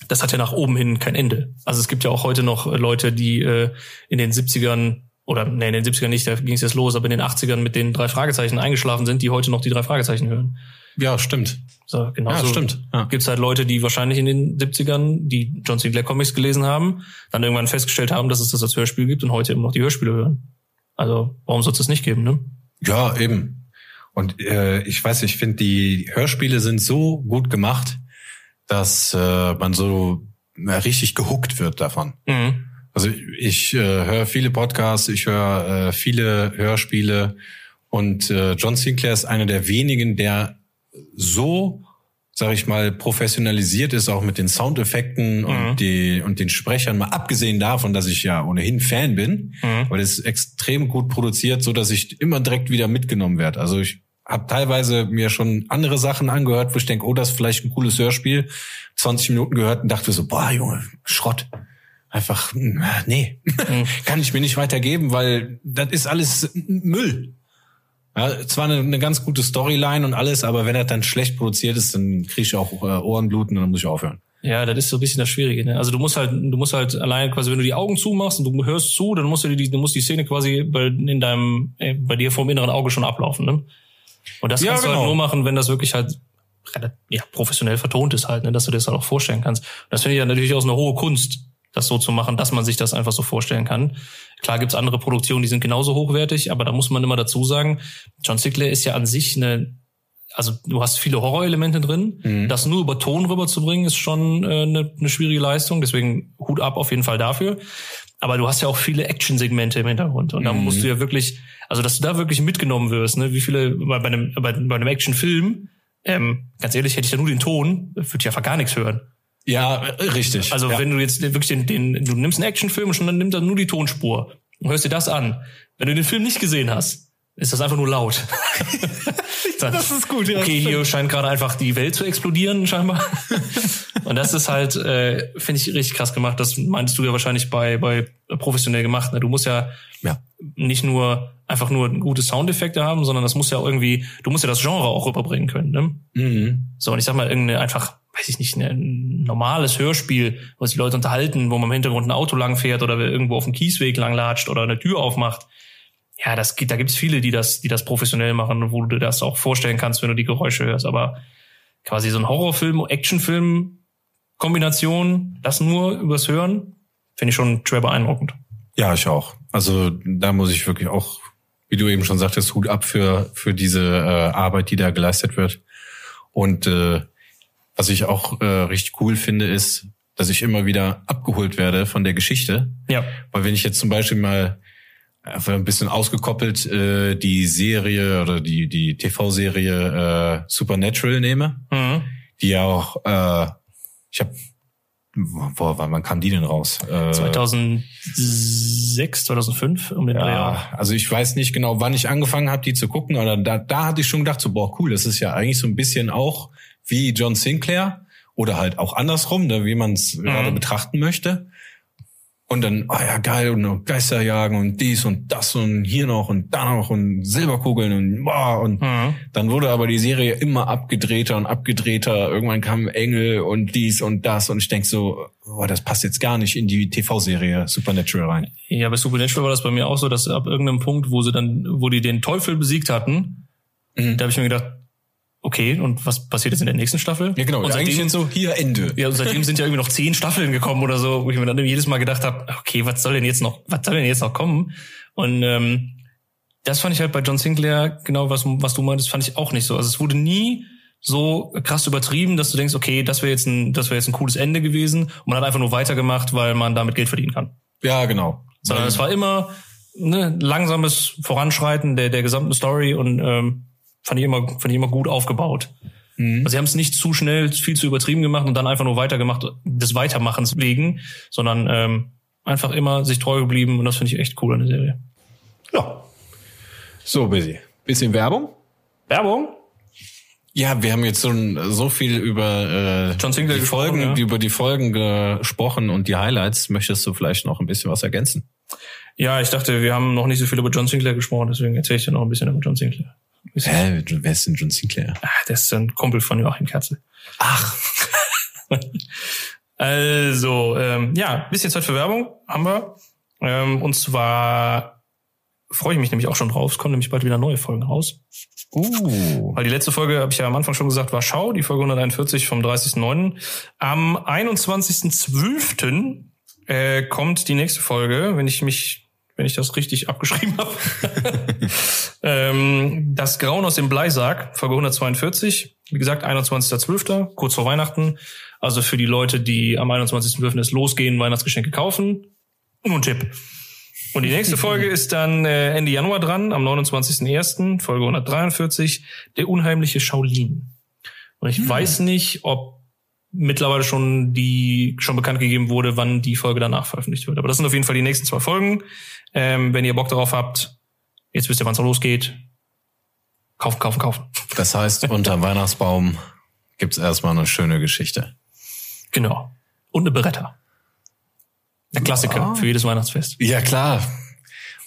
das hat ja nach oben hin kein Ende. Also es gibt ja auch heute noch Leute, die äh, in den 70ern oder nee, in den 70ern nicht, da ging es jetzt los, aber in den 80ern mit den drei Fragezeichen eingeschlafen sind, die heute noch die drei Fragezeichen hören. ja, stimmt. So, genau Ja, so stimmt. Ja. gibt's halt Leute, die wahrscheinlich in den 70ern die John Sinclair Comics gelesen haben, dann irgendwann festgestellt haben, dass es das als Hörspiel gibt und heute immer noch die Hörspiele hören. Also warum soll es das nicht geben, ne? Ja, eben. Und äh, ich weiß, ich finde, die Hörspiele sind so gut gemacht, dass äh, man so äh, richtig gehuckt wird davon. Mhm. Also ich äh, höre viele Podcasts, ich höre äh, viele Hörspiele und äh, John Sinclair ist einer der wenigen, der so, sag ich mal, professionalisiert ist, auch mit den Soundeffekten Mhm. und, die, und den Sprechern, mal abgesehen davon, dass ich ja ohnehin Fan bin, Mhm. weil es ist extrem gut produziert, so dass ich immer direkt wieder mitgenommen werde. Also ich habe teilweise mir schon andere Sachen angehört, wo ich denke, oh, das ist vielleicht ein cooles Hörspiel. 20 Minuten gehört und dachte so, boah, Junge, Schrott. Einfach, mm, nee, [laughs] kann ich mir nicht weitergeben, weil das ist alles Müll. Ja, zwar eine, eine ganz gute Storyline und alles, aber wenn er dann schlecht produziert ist, dann kriege ich auch äh, Ohrenbluten und dann muss ich aufhören. Ja, das ist so ein bisschen das Schwierige. Ne? Also du musst halt, du musst halt allein quasi, wenn du die Augen zumachst und du hörst zu, dann musst du die, du musst die Szene quasi bei, in deinem, äh, bei dir vor dem inneren Auge schon ablaufen. Ne? Und das Ja, kannst du genau. halt nur machen, wenn das wirklich halt ja, professionell vertont ist halt, ne, dass du dir das halt auch vorstellen kannst. Und das finde ich ja natürlich auch eine hohe Kunst, das so zu machen, dass man sich das einfach so vorstellen kann. Klar gibt's andere Produktionen, die sind genauso hochwertig, aber da muss man immer dazu sagen, John Sinclair ist ja an sich eine, also du hast viele Horrorelemente drin. Das nur über Ton rüberzubringen, ist schon äh, eine, eine schwierige Leistung. Deswegen Hut ab auf jeden Fall dafür. Aber du hast ja auch viele Action-Segmente im Hintergrund. Und da musst du ja wirklich, also dass du da wirklich mitgenommen wirst, ne? Wie viele bei, bei einem, bei, bei einem Action-Film, ähm, ganz ehrlich, hätte ich ja nur den Ton, würde ich einfach gar nichts hören. Ja, äh, richtig. Also ja. wenn du jetzt wirklich den, den, du nimmst einen Actionfilm und schon dann nimmt er nur die Tonspur und hörst dir das an. Wenn du den Film nicht gesehen hast, ist das einfach nur laut. [laughs] das ist gut, ja, Okay, hier scheint gerade einfach die Welt zu explodieren, scheinbar. [laughs] und das ist halt, äh, finde ich, richtig krass gemacht. Das meintest du ja wahrscheinlich bei, bei professionell gemacht. Ne? Du musst ja, Ja. nicht nur einfach nur gute Soundeffekte haben, sondern das muss ja irgendwie, du musst ja das Genre auch rüberbringen können. Ne? Mhm. So, und ich sag mal, irgendeine einfach, weiß ich nicht, ein normales Hörspiel, wo sich die Leute unterhalten, wo man im Hintergrund ein Auto lang fährt oder irgendwo auf dem Kiesweg lang latscht oder eine Tür aufmacht. Ja, das geht, da gibt's viele, die das, die das professionell machen, wo du das auch vorstellen kannst, wenn du die Geräusche hörst. Aber quasi so ein Horrorfilm, Actionfilm, Kombination, das nur übers Hören, finde ich schon schwer beeindruckend. Ja, ich auch. Also da muss ich wirklich auch, wie du eben schon sagtest, Hut ab für für diese äh, Arbeit, die da geleistet wird. Und äh, was ich auch äh, richtig cool finde, ist, dass ich immer wieder abgeholt werde von der Geschichte. Ja. Weil wenn ich jetzt zum Beispiel mal einfach ein bisschen ausgekoppelt äh, die Serie oder die die TV-Serie äh, Supernatural nehme, Mhm. die ja auch, äh, ich habe, boah, wann wann kam die denn raus? Äh, 2006, 2005 um den Dreh. Ja, also ich weiß nicht genau, wann ich angefangen habe, die zu gucken, aber da, da hatte ich schon gedacht, so, boah, cool, das ist ja eigentlich so ein bisschen auch wie John Sinclair oder halt auch andersrum, ne, wie man es gerade betrachten möchte. Und dann, oh ja, geil, und noch Geisterjagen und dies und das und hier noch und da noch und Silberkugeln und boah, und Mhm. dann wurde aber die Serie immer abgedrehter und abgedrehter. Irgendwann kamen Engel und dies und das und ich denk so, boah, das passt jetzt gar nicht in die TV-Serie Supernatural rein. Ja, bei Supernatural war das bei mir auch so, dass ab irgendeinem Punkt, wo sie dann, wo die den Teufel besiegt hatten, Mhm. da habe ich mir gedacht, okay, und was passiert jetzt in der nächsten Staffel? Ja, genau. Und eigentlich seitdem, jetzt so, hier Ende. ja, und seitdem sind ja irgendwie noch zehn Staffeln gekommen oder so, wo ich mir dann jedes Mal gedacht habe, okay, was soll denn jetzt noch, was soll denn jetzt noch kommen? Und ähm, das fand ich halt bei John Sinclair, genau was, was du meintest, fand ich auch nicht so. Also es wurde nie so krass übertrieben, dass du denkst, okay, das wäre jetzt ein, das wäre jetzt ein cooles Ende gewesen. Und man hat einfach nur weitergemacht, weil man damit Geld verdienen kann. Ja, genau. sondern es war immer ne, langsames Voranschreiten der, der gesamten Story und ähm, fand ich immer fand ich immer gut aufgebaut. Also sie haben es nicht zu schnell, viel zu übertrieben gemacht und dann einfach nur weitergemacht des Weitermachens wegen, sondern ähm, einfach immer sich treu geblieben und das finde ich echt cool an der Serie. Ja. So, Busy. Bisschen Werbung? Werbung? Ja, wir haben jetzt so, so viel über äh, John Sinclair die gesprochen, Folgen, ja. über die Folgen gesprochen und die Highlights. Möchtest du vielleicht noch ein bisschen was ergänzen? Ja, ich dachte, wir haben noch nicht so viel über John Sinclair gesprochen, deswegen erzähle ich dir noch ein bisschen über John Sinclair. Hä, wer ist denn John Sinclair? Ah, der ist ein Kumpel von Joachim Kerzel. Ach, [laughs] Also, ähm, ja, bisschen Zeit für Werbung haben wir. Ähm, und zwar freue ich mich nämlich auch schon drauf. Es kommen nämlich bald wieder neue Folgen raus. uh. Weil die letzte Folge, habe ich ja am Anfang schon gesagt, war Schau, die Folge 141 vom 30.09. Am 21.12. Äh, kommt die nächste Folge, wenn ich mich, wenn ich das richtig abgeschrieben habe. [laughs] ähm, das Grauen aus dem Bleisarg, Folge 142. Wie gesagt, 21.12., kurz vor Weihnachten. Also für die Leute, die am 21.12. es losgehen, Weihnachtsgeschenke kaufen. Nur ein Tipp. Und die nächste Folge [laughs] ist dann äh, Ende Januar dran, am 29.01., Folge 143, der unheimliche Shaolin. Und ich weiß nicht, ob mittlerweile schon die schon bekannt gegeben wurde, wann die Folge danach veröffentlicht wird. Aber das sind auf jeden Fall die nächsten zwei Folgen. Ähm, wenn ihr Bock darauf habt, jetzt wisst ihr, wann es losgeht. Kaufen, kaufen, kaufen. Das heißt, unterm Weihnachtsbaum gibt's erstmal eine schöne Geschichte. Genau. Und eine Beretta. Der Klassiker für jedes Weihnachtsfest. Ja, klar.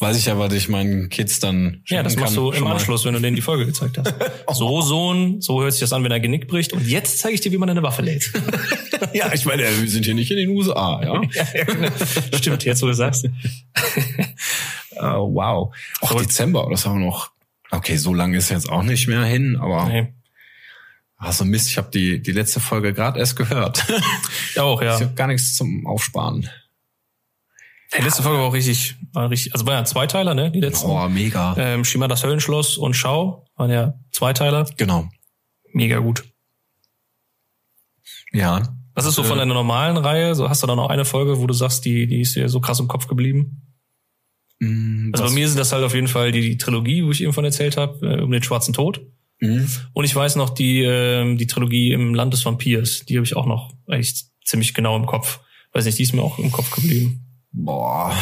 Weiß ich ja, was ich meinen Kids dann Ja, das machst kann, du im. Anschluss, wenn du denen die Folge gezeigt hast. [laughs] So, Sohn, so hört sich das an, wenn er Genick bricht. Und jetzt zeige ich dir, wie man eine Waffe lädt. [laughs] Ja, ich meine, wir sind hier nicht in den USA, ja? [laughs] Stimmt, jetzt wo du sagst. Äh, wow. Auch So. Dezember, das haben wir noch. Okay, so lange ist jetzt auch nicht mehr hin, aber Nee. ach so Mist, ich habe die die letzte Folge gerade erst gehört. Auch, ja. Ich habe gar nichts zum Aufsparen. Die letzte Folge war auch richtig, war richtig, also war ja Zweiteiler, ne? Die letzten. Oh, mega. Ähm, Shima das Höllenschloss und Schau waren ja Zweiteiler. Genau. Mega gut. Ja. Was ist so von deiner normalen Reihe? So hast du da noch eine Folge, wo du sagst, die, die ist dir so krass im Kopf geblieben? Mm, Also bei mir sind das halt auf jeden Fall die, die Trilogie, wo ich eben von erzählt habe, äh, um den schwarzen Tod. Mhm. Und ich weiß noch die, ähm, die Trilogie im Land des Vampirs. Die habe ich auch noch echt ziemlich genau im Kopf. Weiß nicht, die ist mir auch im Kopf geblieben. Boah.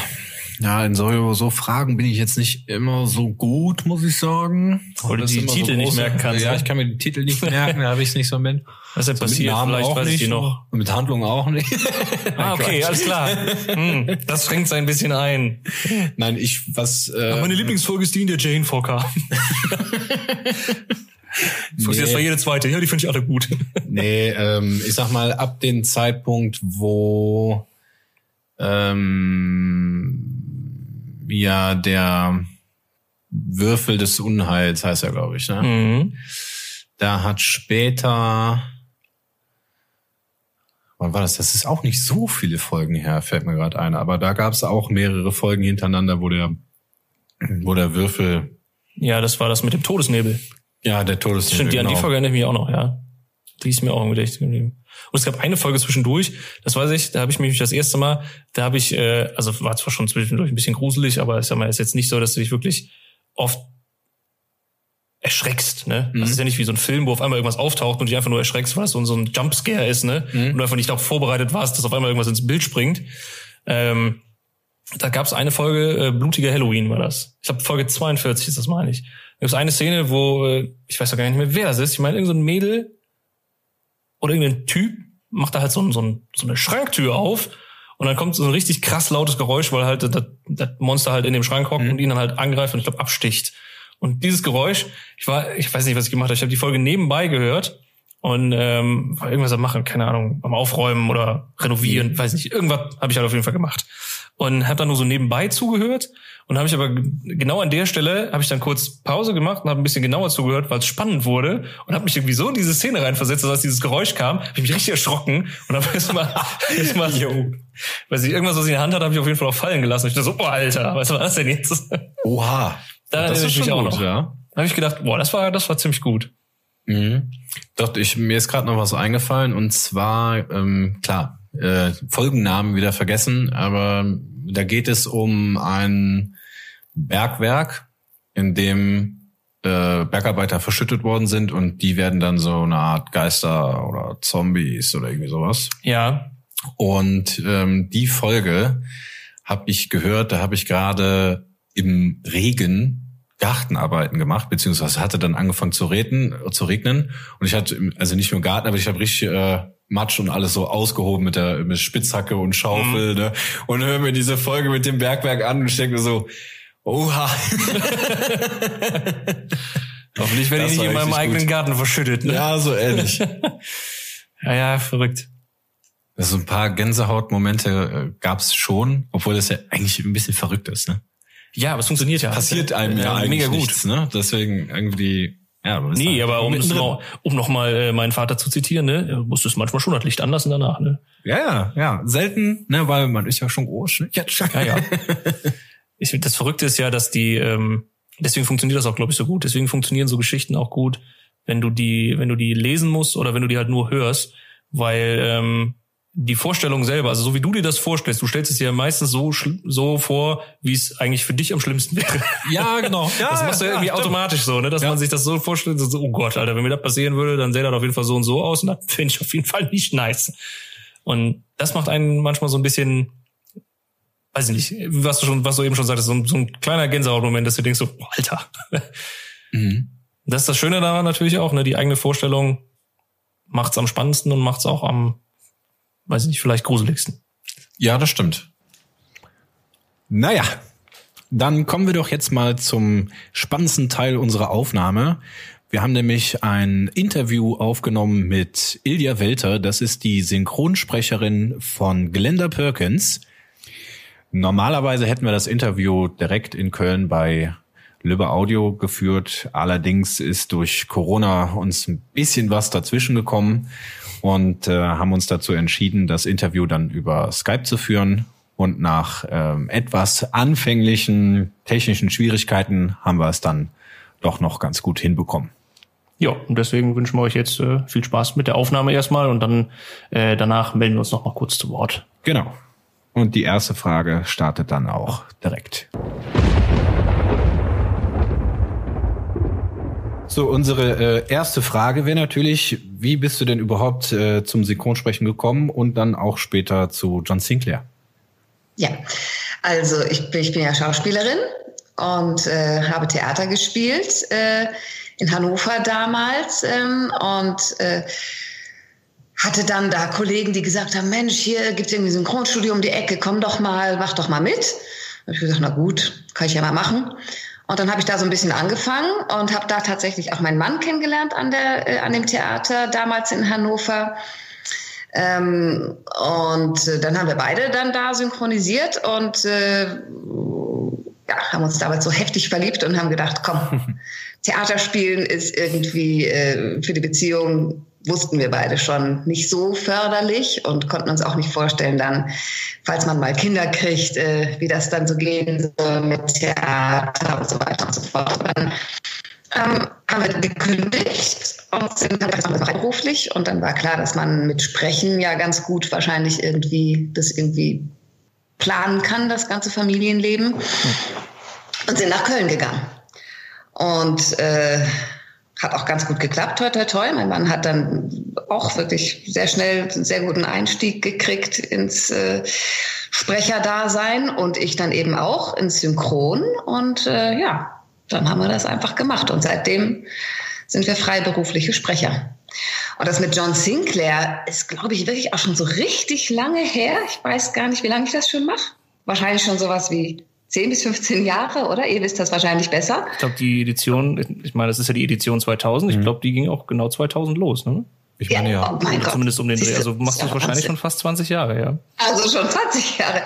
Ja, in so, so Fragen bin ich jetzt nicht immer so gut, muss ich sagen. Weil du Das die Titel nicht merken kannst, Ja, ne? ich kann mir die Titel nicht merken, da habe ich es nicht so mit. Was ist denn So mit passiert? Namen Vielleicht auch weiß ich nicht die noch. Und mit Handlung auch nicht. [laughs] Ah, okay, alles klar. Hm, das schränkt ein bisschen ein. Nein, ich, was, äh, Meine Lieblingsfolge ist die, in der Jane vorkam. [laughs] nee. Das war jede zweite. Ja, die finde ich alle gut. Nee, ähm, ich sag mal, ab dem Zeitpunkt, wo ähm, ja der Würfel des Unheils heißt er, glaube ich, ne? Mhm. Da hat später wann war das? Das ist auch nicht so viele Folgen her, fällt mir gerade ein. Aber da gab es auch mehrere Folgen hintereinander, wo der wo der Würfel Ja, das war das mit dem Todesnebel. ja der Todes Stimmt, die an die Folge erinnere ich mich auch noch, ja. Die ist mir auch im Gedächtnis geblieben. Und es gab eine Folge zwischendurch, das weiß ich, da habe ich mich das erste Mal, da habe ich, äh, also war zwar schon zwischendurch ein bisschen gruselig, aber ich sag mal, ist jetzt nicht so, dass du dich wirklich oft erschreckst, ne? Das ist ja nicht wie so ein Film, wo auf einmal irgendwas auftaucht und dich einfach nur erschreckst, weil es so ein, so ein Jumpscare ist, ne? Und du einfach nicht darauf vorbereitet warst, dass auf einmal irgendwas ins Bild springt. Ähm, da gab es eine Folge, äh, Blutiger Halloween war das. Ich glaube, Folge 42 ist das, meine ich. Da gibt es eine Szene, wo, äh, ich weiß doch gar nicht mehr, wer das ist. Ich meine, irgendein so ein Mädel oder irgendein Typ macht da halt so, ein, so, ein, so eine Schranktür auf. Und dann kommt so ein richtig krass lautes Geräusch, weil halt das, das Monster halt in dem Schrank hockt und ihn dann halt angreift und ich glaube absticht. Und dieses Geräusch, ich war, ich weiß nicht, was ich gemacht habe, ich habe die Folge nebenbei gehört und ähm, war irgendwas am machen, keine Ahnung, am Aufräumen oder renovieren, weiß nicht, irgendwas habe ich halt auf jeden Fall gemacht. Und habe dann nur so nebenbei zugehört und habe ich aber genau an der Stelle habe ich dann kurz Pause gemacht und habe ein bisschen genauer zugehört, weil es spannend wurde und habe mich irgendwie so in diese Szene reinversetzt, dass als dieses Geräusch kam, habe ich mich richtig erschrocken und habe [laughs] erstmal erstmal weiß ich irgendwas was ich in der Hand hatte, habe ich auf jeden Fall auch fallen gelassen. Ich dachte so, boah, Alter, was war das denn jetzt? Oha. Da das ist ich mich schon auch gut, noch. ja. Da habe ich gedacht, boah, das war das war ziemlich gut. Mhm. Doch, ich, mir ist gerade noch was eingefallen und zwar, ähm, klar, äh, Folgennamen wieder vergessen, aber da geht es um ein Bergwerk, in dem äh, Bergarbeiter verschüttet worden sind und die werden dann so eine Art Geister oder Zombies oder irgendwie sowas. Ja, Und ähm, die Folge habe ich gehört, da habe ich gerade im Regen Gartenarbeiten gemacht, beziehungsweise hatte dann angefangen zu regnen, zu regnen. Und ich hatte, also nicht nur Garten, aber ich habe richtig äh, Matsch und alles so ausgehoben mit der mit Spitzhacke und Schaufel. Ne? Und höre mir diese Folge mit dem Bergwerk an und ich denke mir so, oha. [laughs] hoffentlich werde ich nicht in meinem eigenen gut. Garten verschüttet. Ne? ja, so ähnlich. [laughs] ja, ja, verrückt. Also ein paar Gänsehautmomente äh, gab's schon, obwohl das ja eigentlich ein bisschen verrückt ist. Ne? Ja, aber es funktioniert ja. passiert einem ja, eigentlich mega gut. nichts, ne? Deswegen irgendwie, ja, aber ist Nee, aber um, um noch mal äh, meinen Vater zu zitieren, ne, er musste es manchmal schon das Licht anlassen danach, ne? ja, ja, ja, selten, ne, weil man ist ja schon groß, ne? Ja, Ja, ja. ich, das Verrückte ist ja, dass die, ähm, deswegen funktioniert das auch, glaube ich, so gut. Deswegen funktionieren so Geschichten auch gut, wenn du die, wenn du die lesen musst oder wenn du die halt nur hörst, weil ähm, die Vorstellung selber, also so wie du dir das vorstellst, du stellst es dir ja meistens so so vor, wie es eigentlich für dich am schlimmsten wäre. ja, genau. [laughs] Ja, Das machst du ja irgendwie stimmt. automatisch so, ne? dass man sich das so vorstellt, so, oh Gott, Alter, wenn mir das passieren würde, dann sähe das auf jeden Fall so und so aus und das [laughs] finde ich auf jeden Fall nicht nice. Und das macht einen manchmal so ein bisschen, weiß ich nicht, was du schon, was du eben schon sagtest, so ein, so ein kleiner Gänsehautmoment, dass du denkst so, oh, Alter. [laughs] Mhm. Das ist das Schöne daran natürlich auch, ne? Die eigene Vorstellung macht's am spannendsten und macht's auch am, weiß ich nicht, vielleicht gruseligsten. Ja, das stimmt. Naja, dann kommen wir doch jetzt mal zum spannendsten Teil unserer Aufnahme. Wir haben nämlich ein Interview aufgenommen mit Ilja Welter. Das ist die Synchronsprecherin von Glenda Perkins. Normalerweise hätten wir das Interview direkt in Köln bei Lübbe Audio geführt. Allerdings ist durch Corona uns ein bisschen was dazwischen gekommen und äh, haben uns dazu entschieden, das Interview dann über Skype zu führen. Und nach ähm, etwas anfänglichen technischen Schwierigkeiten haben wir es dann doch noch ganz gut hinbekommen. Ja, und deswegen wünschen wir euch jetzt äh, viel Spaß mit der Aufnahme erstmal und dann äh, danach melden wir uns noch mal kurz zu Wort. Genau. Und die erste Frage startet dann auch direkt. So, unsere äh, erste Frage wäre natürlich, wie bist du denn überhaupt äh, zum Synchronsprechen gekommen und dann auch später zu John Sinclair? Ja, also ich, bin, ich bin ja Schauspielerin und äh, habe Theater gespielt äh, in Hannover damals ähm, und äh, hatte dann da Kollegen, die gesagt haben, Mensch, hier gibt es irgendwie Synchronstudio um die Ecke, komm doch mal, mach doch mal mit. Da habe ich gesagt, na gut, kann ich ja mal machen. Und dann habe ich da so ein bisschen angefangen und habe da tatsächlich auch meinen Mann kennengelernt an, der, äh, an dem Theater damals in Hannover. Ähm, und äh, dann haben wir beide dann da synchronisiert und äh, ja, haben uns damals so heftig verliebt und haben gedacht, komm, [laughs] Theaterspielen ist irgendwie äh, für die Beziehung wussten wir beide schon nicht so förderlich und konnten uns auch nicht vorstellen, dann, falls man mal Kinder kriegt, äh, wie das dann so gehen soll mit Theater und so weiter und so fort. Und dann ähm, haben wir gekündigt und sind dann beruflich und dann war klar, dass man mit Sprechen ja ganz gut wahrscheinlich irgendwie das irgendwie planen kann, das ganze Familienleben und sind nach Köln gegangen. Und äh, hat auch ganz gut geklappt, toi, toi, toi. Mein Mann hat dann auch wirklich sehr schnell einen sehr guten Einstieg gekriegt ins äh, Sprecherdasein und ich dann eben auch ins Synchron. Und äh, ja, dann haben wir das einfach gemacht. Und seitdem sind wir freiberufliche Sprecher. Und das mit John Sinclair ist, glaube ich, wirklich auch schon so richtig lange her. Ich weiß gar nicht, wie lange ich das schon mache. Wahrscheinlich schon sowas wie 10 bis 15 Jahre, oder? Ihr wisst das wahrscheinlich besser. Ich glaube, die Edition, ich meine, das ist ja die Edition 2000. Ich mhm. glaube, die ging auch genau 2000 los, ne? Ich meine ja. Oh mein Gott. Zumindest um den Dreh. Also machst du es wahrscheinlich schon fast 20 Jahre, ja. Also schon 20 Jahre.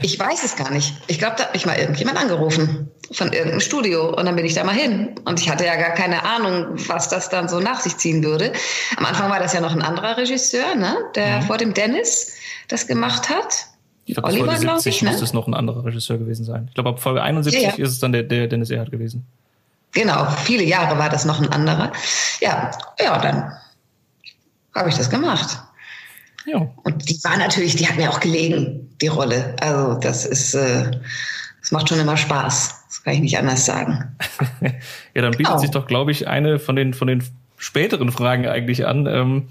Ich weiß es gar nicht. Ich glaube, da hat mich mal irgendjemand angerufen von irgendeinem Studio und dann bin ich da mal hin. Und ich hatte ja gar keine Ahnung, was das dann so nach sich ziehen würde. Am Anfang war das ja noch ein anderer Regisseur, ne, der mhm. vor dem Dennis das gemacht hat. Ich glaube, Folge 70 ich, ne? muss es noch ein anderer Regisseur gewesen sein. Ich glaube, ab Folge 71 ja, ja. ist es dann der, der Dennis Erhardt gewesen. Genau, viele Jahre war das noch ein anderer. Ja, ja, dann habe ich das gemacht. Ja. Und die war natürlich, die hat mir auch gelegen, die Rolle. Also das ist, äh, das macht schon immer Spaß. Das kann ich nicht anders sagen. [laughs] ja, dann bietet genau. sich doch, glaube ich, eine von den von den späteren Fragen eigentlich an. Ähm,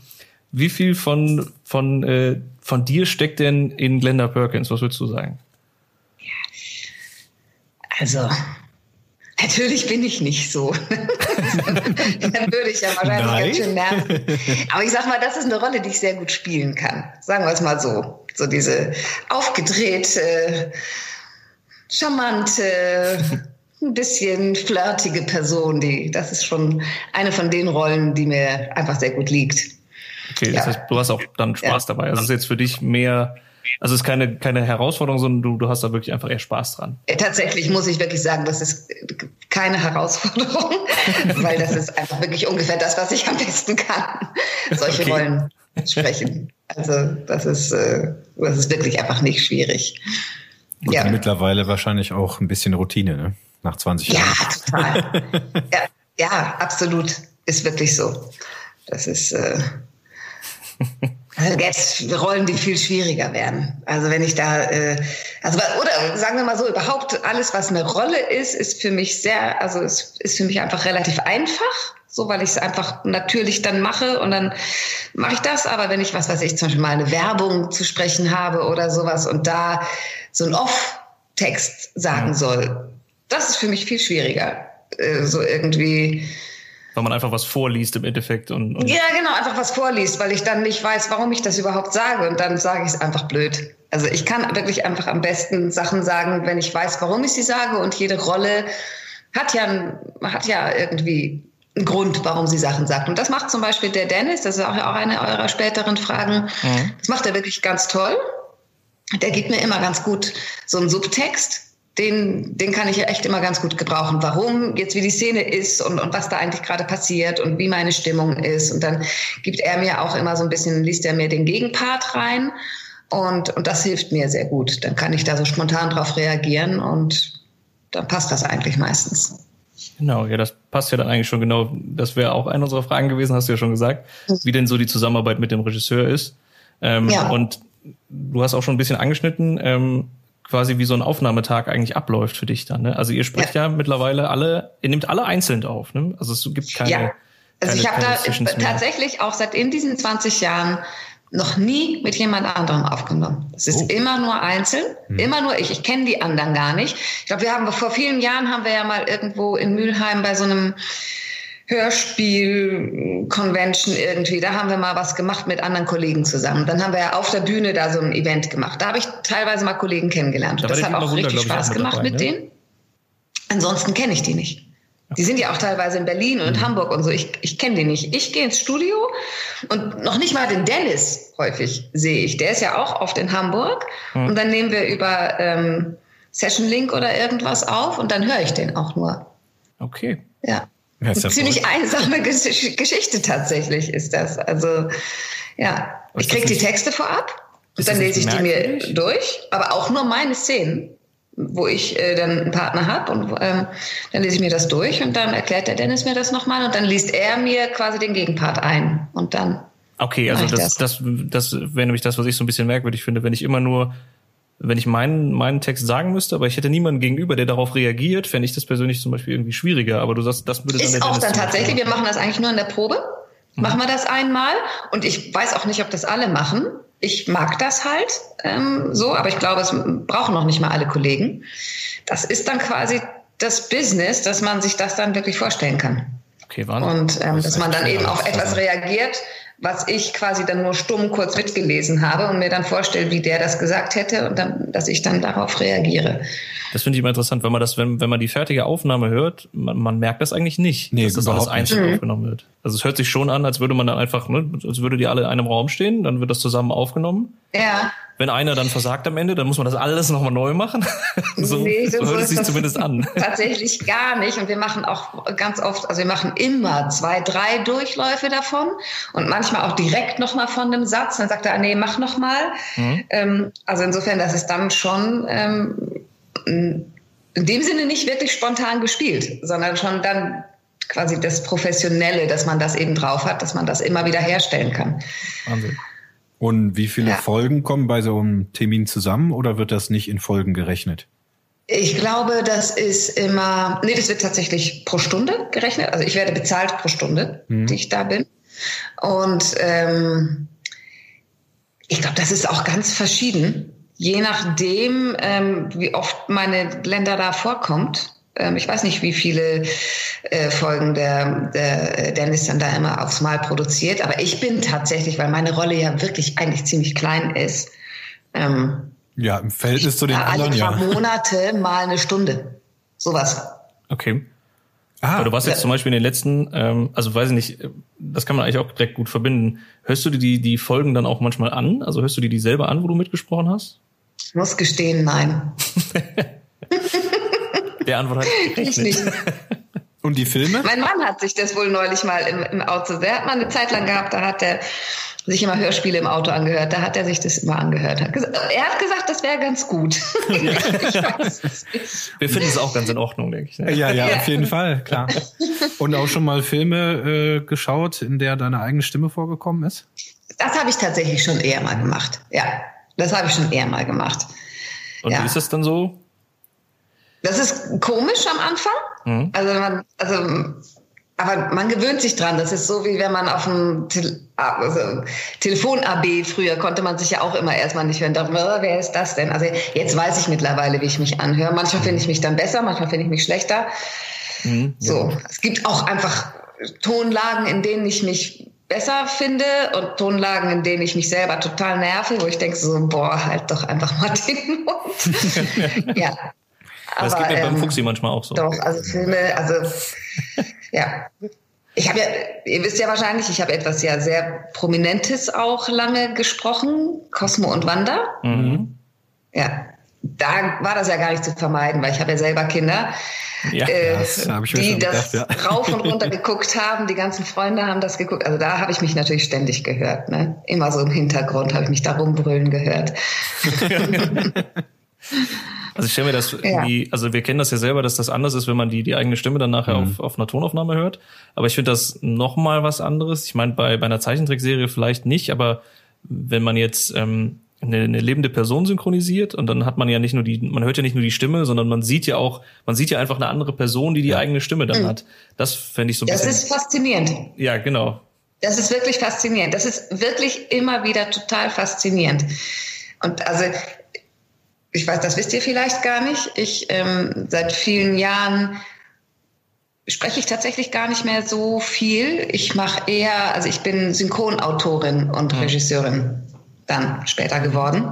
wie viel von von äh, von dir steckt denn in Glenda Perkins? Was würdest du sagen? Also, natürlich bin ich nicht so. [laughs] Dann würde ich ja wahrscheinlich Nein. ganz schön nerven. Aber ich sag mal, das ist eine Rolle, die ich sehr gut spielen kann. Sagen wir es mal so. So diese aufgedrehte, charmante, ein bisschen flirtige Person, die, das ist schon eine von den Rollen, die mir einfach sehr gut liegt. Okay, das heißt, du hast auch dann Spaß ja. dabei. Also es ist jetzt für dich mehr, also es ist keine, keine Herausforderung, sondern du, du hast da wirklich einfach eher Spaß dran. Tatsächlich muss ich wirklich sagen, das ist keine Herausforderung, [laughs] weil das ist einfach wirklich ungefähr das, was ich am besten kann. Solche okay. Rollen sprechen. Also das ist, äh, das ist wirklich einfach nicht schwierig. Und ja. mittlerweile wahrscheinlich auch ein bisschen Routine, ne? Nach 20 Jahren. Ja, total. [laughs] ja, ja, absolut. Ist wirklich so. Das ist, äh, also jetzt Rollen, die viel schwieriger werden. Also wenn ich da, äh, also oder sagen wir mal so, überhaupt alles, was eine Rolle ist, ist für mich sehr, also es ist für mich einfach relativ einfach, so weil ich es einfach natürlich dann mache und dann mache ich das. Aber wenn ich was weiß ich zum Beispiel mal eine Werbung zu sprechen habe oder sowas und da so ein Off-Text sagen soll, das ist für mich viel schwieriger. Äh, so irgendwie weil man einfach was vorliest im Endeffekt. Und, und ja, genau, einfach was vorliest, weil ich dann nicht weiß, warum ich das überhaupt sage. Und dann sage ich es einfach blöd. Also ich kann wirklich einfach am besten Sachen sagen, wenn ich weiß, warum ich sie sage. Und jede Rolle hat ja, hat ja irgendwie einen Grund, warum sie Sachen sagt. Und das macht zum Beispiel der Dennis, das ist auch, auch eine eurer späteren Fragen. Mhm. Das macht er wirklich ganz toll. Der gibt mir immer ganz gut so einen Subtext den, den kann ich echt immer ganz gut gebrauchen. Warum jetzt wie die Szene ist und, und was da eigentlich gerade passiert und wie meine Stimmung ist. Und dann gibt er mir auch immer so ein bisschen, liest er mir den Gegenpart rein. Und, und das hilft mir sehr gut. Dann kann ich da so spontan drauf reagieren und dann passt das eigentlich meistens. Genau, ja, das passt ja dann eigentlich schon genau. Das wäre auch eine unserer Fragen gewesen, hast du ja schon gesagt, wie denn so die Zusammenarbeit mit dem Regisseur ist. Ähm, ja. Und du hast auch schon ein bisschen angeschnitten, ähm, quasi wie so ein Aufnahmetag eigentlich abläuft für dich dann. Ne? Also ihr spricht ja. ja mittlerweile alle, ihr nehmt alle einzeln auf. Ne? Also es gibt keine. Ja. Also keine, ich habe da tatsächlich auch seit in diesen 20 Jahren noch nie mit jemand anderem aufgenommen. Es ist oh. immer nur einzeln, hm. immer nur ich. Ich kenne die anderen gar nicht. Ich glaube, wir haben vor vielen Jahren haben wir ja mal irgendwo in Mülheim bei so einem Hörspiel-Convention irgendwie, da haben wir mal was gemacht mit anderen Kollegen zusammen. Dann haben wir ja auf der Bühne da so ein Event gemacht. Da habe ich teilweise mal Kollegen kennengelernt. Da das hat auch richtig Spaß gemacht dabei, mit ne? denen. Ansonsten kenne ich die nicht. Die sind ja auch teilweise in Berlin und mhm. Hamburg und so. Ich, ich kenne die nicht. Ich gehe ins Studio und noch nicht mal den Dennis häufig sehe ich. Der ist ja auch oft in Hamburg. Mhm. Und dann nehmen wir über ähm, Session Link oder irgendwas auf und dann höre ich den auch nur. Okay. Ja. Ja ziemlich einsame Geschichte tatsächlich ist das. Also ja, ich kriege die Texte vorab und dann lese ich die mir durch, aber auch nur meine Szenen wo ich äh, dann einen Partner habe und ähm, dann lese ich mir das durch und dann erklärt der Dennis mir das nochmal und dann liest er mir quasi den Gegenpart ein und dann. Okay, also das, das, das, das wäre nämlich das, was ich so ein bisschen merkwürdig finde, wenn ich immer nur, wenn ich meinen, meinen Text sagen müsste, aber ich hätte niemanden gegenüber, der darauf reagiert, fände ich das persönlich zum Beispiel irgendwie schwieriger. Aber du sagst, das würde dann Ist auch dann tatsächlich, wir machen das eigentlich nur in der Probe. Mhm. Machen wir das einmal und ich weiß auch nicht, ob das alle machen ich mag das halt ähm, so, aber ich glaube, es brauchen noch nicht mal alle Kollegen. Das ist dann quasi das Business, dass man sich das dann wirklich vorstellen kann. Okay, Wahnsinn. Und ähm, das dass man dann eben auf etwas reagiert, was ich quasi dann nur stumm kurz mitgelesen habe und mir dann vorstelle, wie der das gesagt hätte und dann, dass ich dann darauf reagiere. Das finde ich immer interessant, wenn man das, wenn, wenn man die fertige Aufnahme hört, man, man merkt das eigentlich nicht, nee, dass das alles einzeln mhm. aufgenommen wird. Also es hört sich schon an, als würde man dann einfach, ne, als würde die alle in einem Raum stehen, dann wird das zusammen aufgenommen. Ja. Wenn einer dann versagt am Ende, dann muss man das alles nochmal neu machen. [laughs] so, nee, so, hört es sich zumindest an. [laughs] Tatsächlich gar nicht. Und wir machen auch ganz oft, also wir machen immer zwei, drei Durchläufe davon und manchmal auch direkt nochmal von einem Satz. Dann sagt er, nee, mach nochmal. Mhm. Ähm, also insofern, das ist dann schon ähm, in dem Sinne nicht wirklich spontan gespielt, sondern schon dann quasi das Professionelle, dass man das eben drauf hat, dass man das immer wieder herstellen kann. Wahnsinn. Und wie viele ja. Folgen kommen bei so einem Termin zusammen oder wird das nicht in Folgen gerechnet? Ich glaube, das ist immer, nee, das wird tatsächlich pro Stunde gerechnet. Also ich werde bezahlt pro Stunde, mhm. die ich da bin. Und ähm, ich glaube, das ist auch ganz verschieden, je nachdem, ähm, wie oft meine Länder da vorkommt. Ähm, ich weiß nicht, wie viele äh, Folgen der, der Dennis dann da immer aufs Mal produziert, aber ich bin tatsächlich, weil meine Rolle ja wirklich eigentlich ziemlich klein ist. Ähm, ja, im Verhältnis zu den anderen, ja. Alle paar Monate mal eine Stunde. Sowas. Okay. Ah, Aber du warst jetzt ja. zum Beispiel in den letzten, ähm, also weiß ich nicht, das kann man eigentlich auch direkt gut verbinden. Hörst du dir die, die Folgen dann auch manchmal an? Also hörst du dir die selber an, wo du mitgesprochen hast? Ich muss gestehen, nein. [laughs] Der Antwort hat ich nicht. [laughs] Und die Filme? Mein Mann hat sich das wohl neulich mal im, im Auto, der hat mal eine Zeit lang gehabt, da hat er sich immer Hörspiele im Auto angehört. Da hat er sich das immer angehört. er hat gesagt, das wäre ganz gut. [laughs] Wir finden es auch ganz in Ordnung, denke ich. Ne? Ja, ja, ja, auf jeden Fall, klar. Und auch schon mal Filme äh, geschaut, in der deine eigene Stimme vorgekommen ist? Das habe ich tatsächlich schon eher mal gemacht. Ja, das habe ich schon eher mal gemacht. Und ja. wie ist das dann so? Das ist komisch am Anfang. Mhm. Also man, also aber man gewöhnt sich dran. Das ist so, wie wenn man auf dem Te also Telefon-AB früher konnte man sich ja auch immer erstmal nicht hören. Oh, wer ist das denn? Also jetzt weiß ich mittlerweile, wie ich mich anhöre. Manchmal finde ich mich dann besser, manchmal finde ich mich schlechter. Mhm, ja. So, es gibt auch einfach Tonlagen, in denen ich mich besser finde und Tonlagen, in denen ich mich selber total nerve, wo ich denke so, boah, halt doch einfach mal den Mund. [laughs] ja. Aber, das geht mir ähm, beim Fuchsi manchmal auch so. Doch, also Filme, also ja. Ich habe ja, ihr wisst ja wahrscheinlich, ich habe etwas ja sehr Prominentes auch lange gesprochen, Cosmo und Wanda. Mhm. Ja, da war das ja gar nicht zu vermeiden, weil ich habe ja selber Kinder, Ja, äh, das die das gedacht, ja. [laughs] rauf und runter geguckt haben. Die ganzen Freunde haben das geguckt. Also da habe ich mich natürlich ständig gehört. Ne? Immer so im Hintergrund habe ich mich da rumbrüllen gehört. [laughs] [laughs] Also ich stelle mir das [laughs] irgendwie, also wir kennen das ja selber, dass das anders ist, wenn man die, die eigene Stimme dann nachher Mhm. auf, auf einer Tonaufnahme hört. Aber ich finde das noch mal was anderes. Ich meine, bei, bei einer Zeichentrickserie vielleicht nicht, aber wenn man jetzt ähm, eine, eine lebende Person synchronisiert und dann hat man ja nicht nur die, man hört ja nicht nur die Stimme, sondern man sieht ja auch, man sieht ja einfach eine andere Person, die die eigene Stimme dann hat. Das fände ich so ein Das bisschen. ist faszinierend. ja, genau. Das ist wirklich faszinierend. Das ist wirklich immer wieder total faszinierend. Und also, ich weiß, das wisst ihr vielleicht gar nicht. Ich ähm, seit vielen Jahren spreche ich tatsächlich gar nicht mehr so viel. Ich mache eher, also ich bin Synchronautorin und Regisseurin dann später geworden.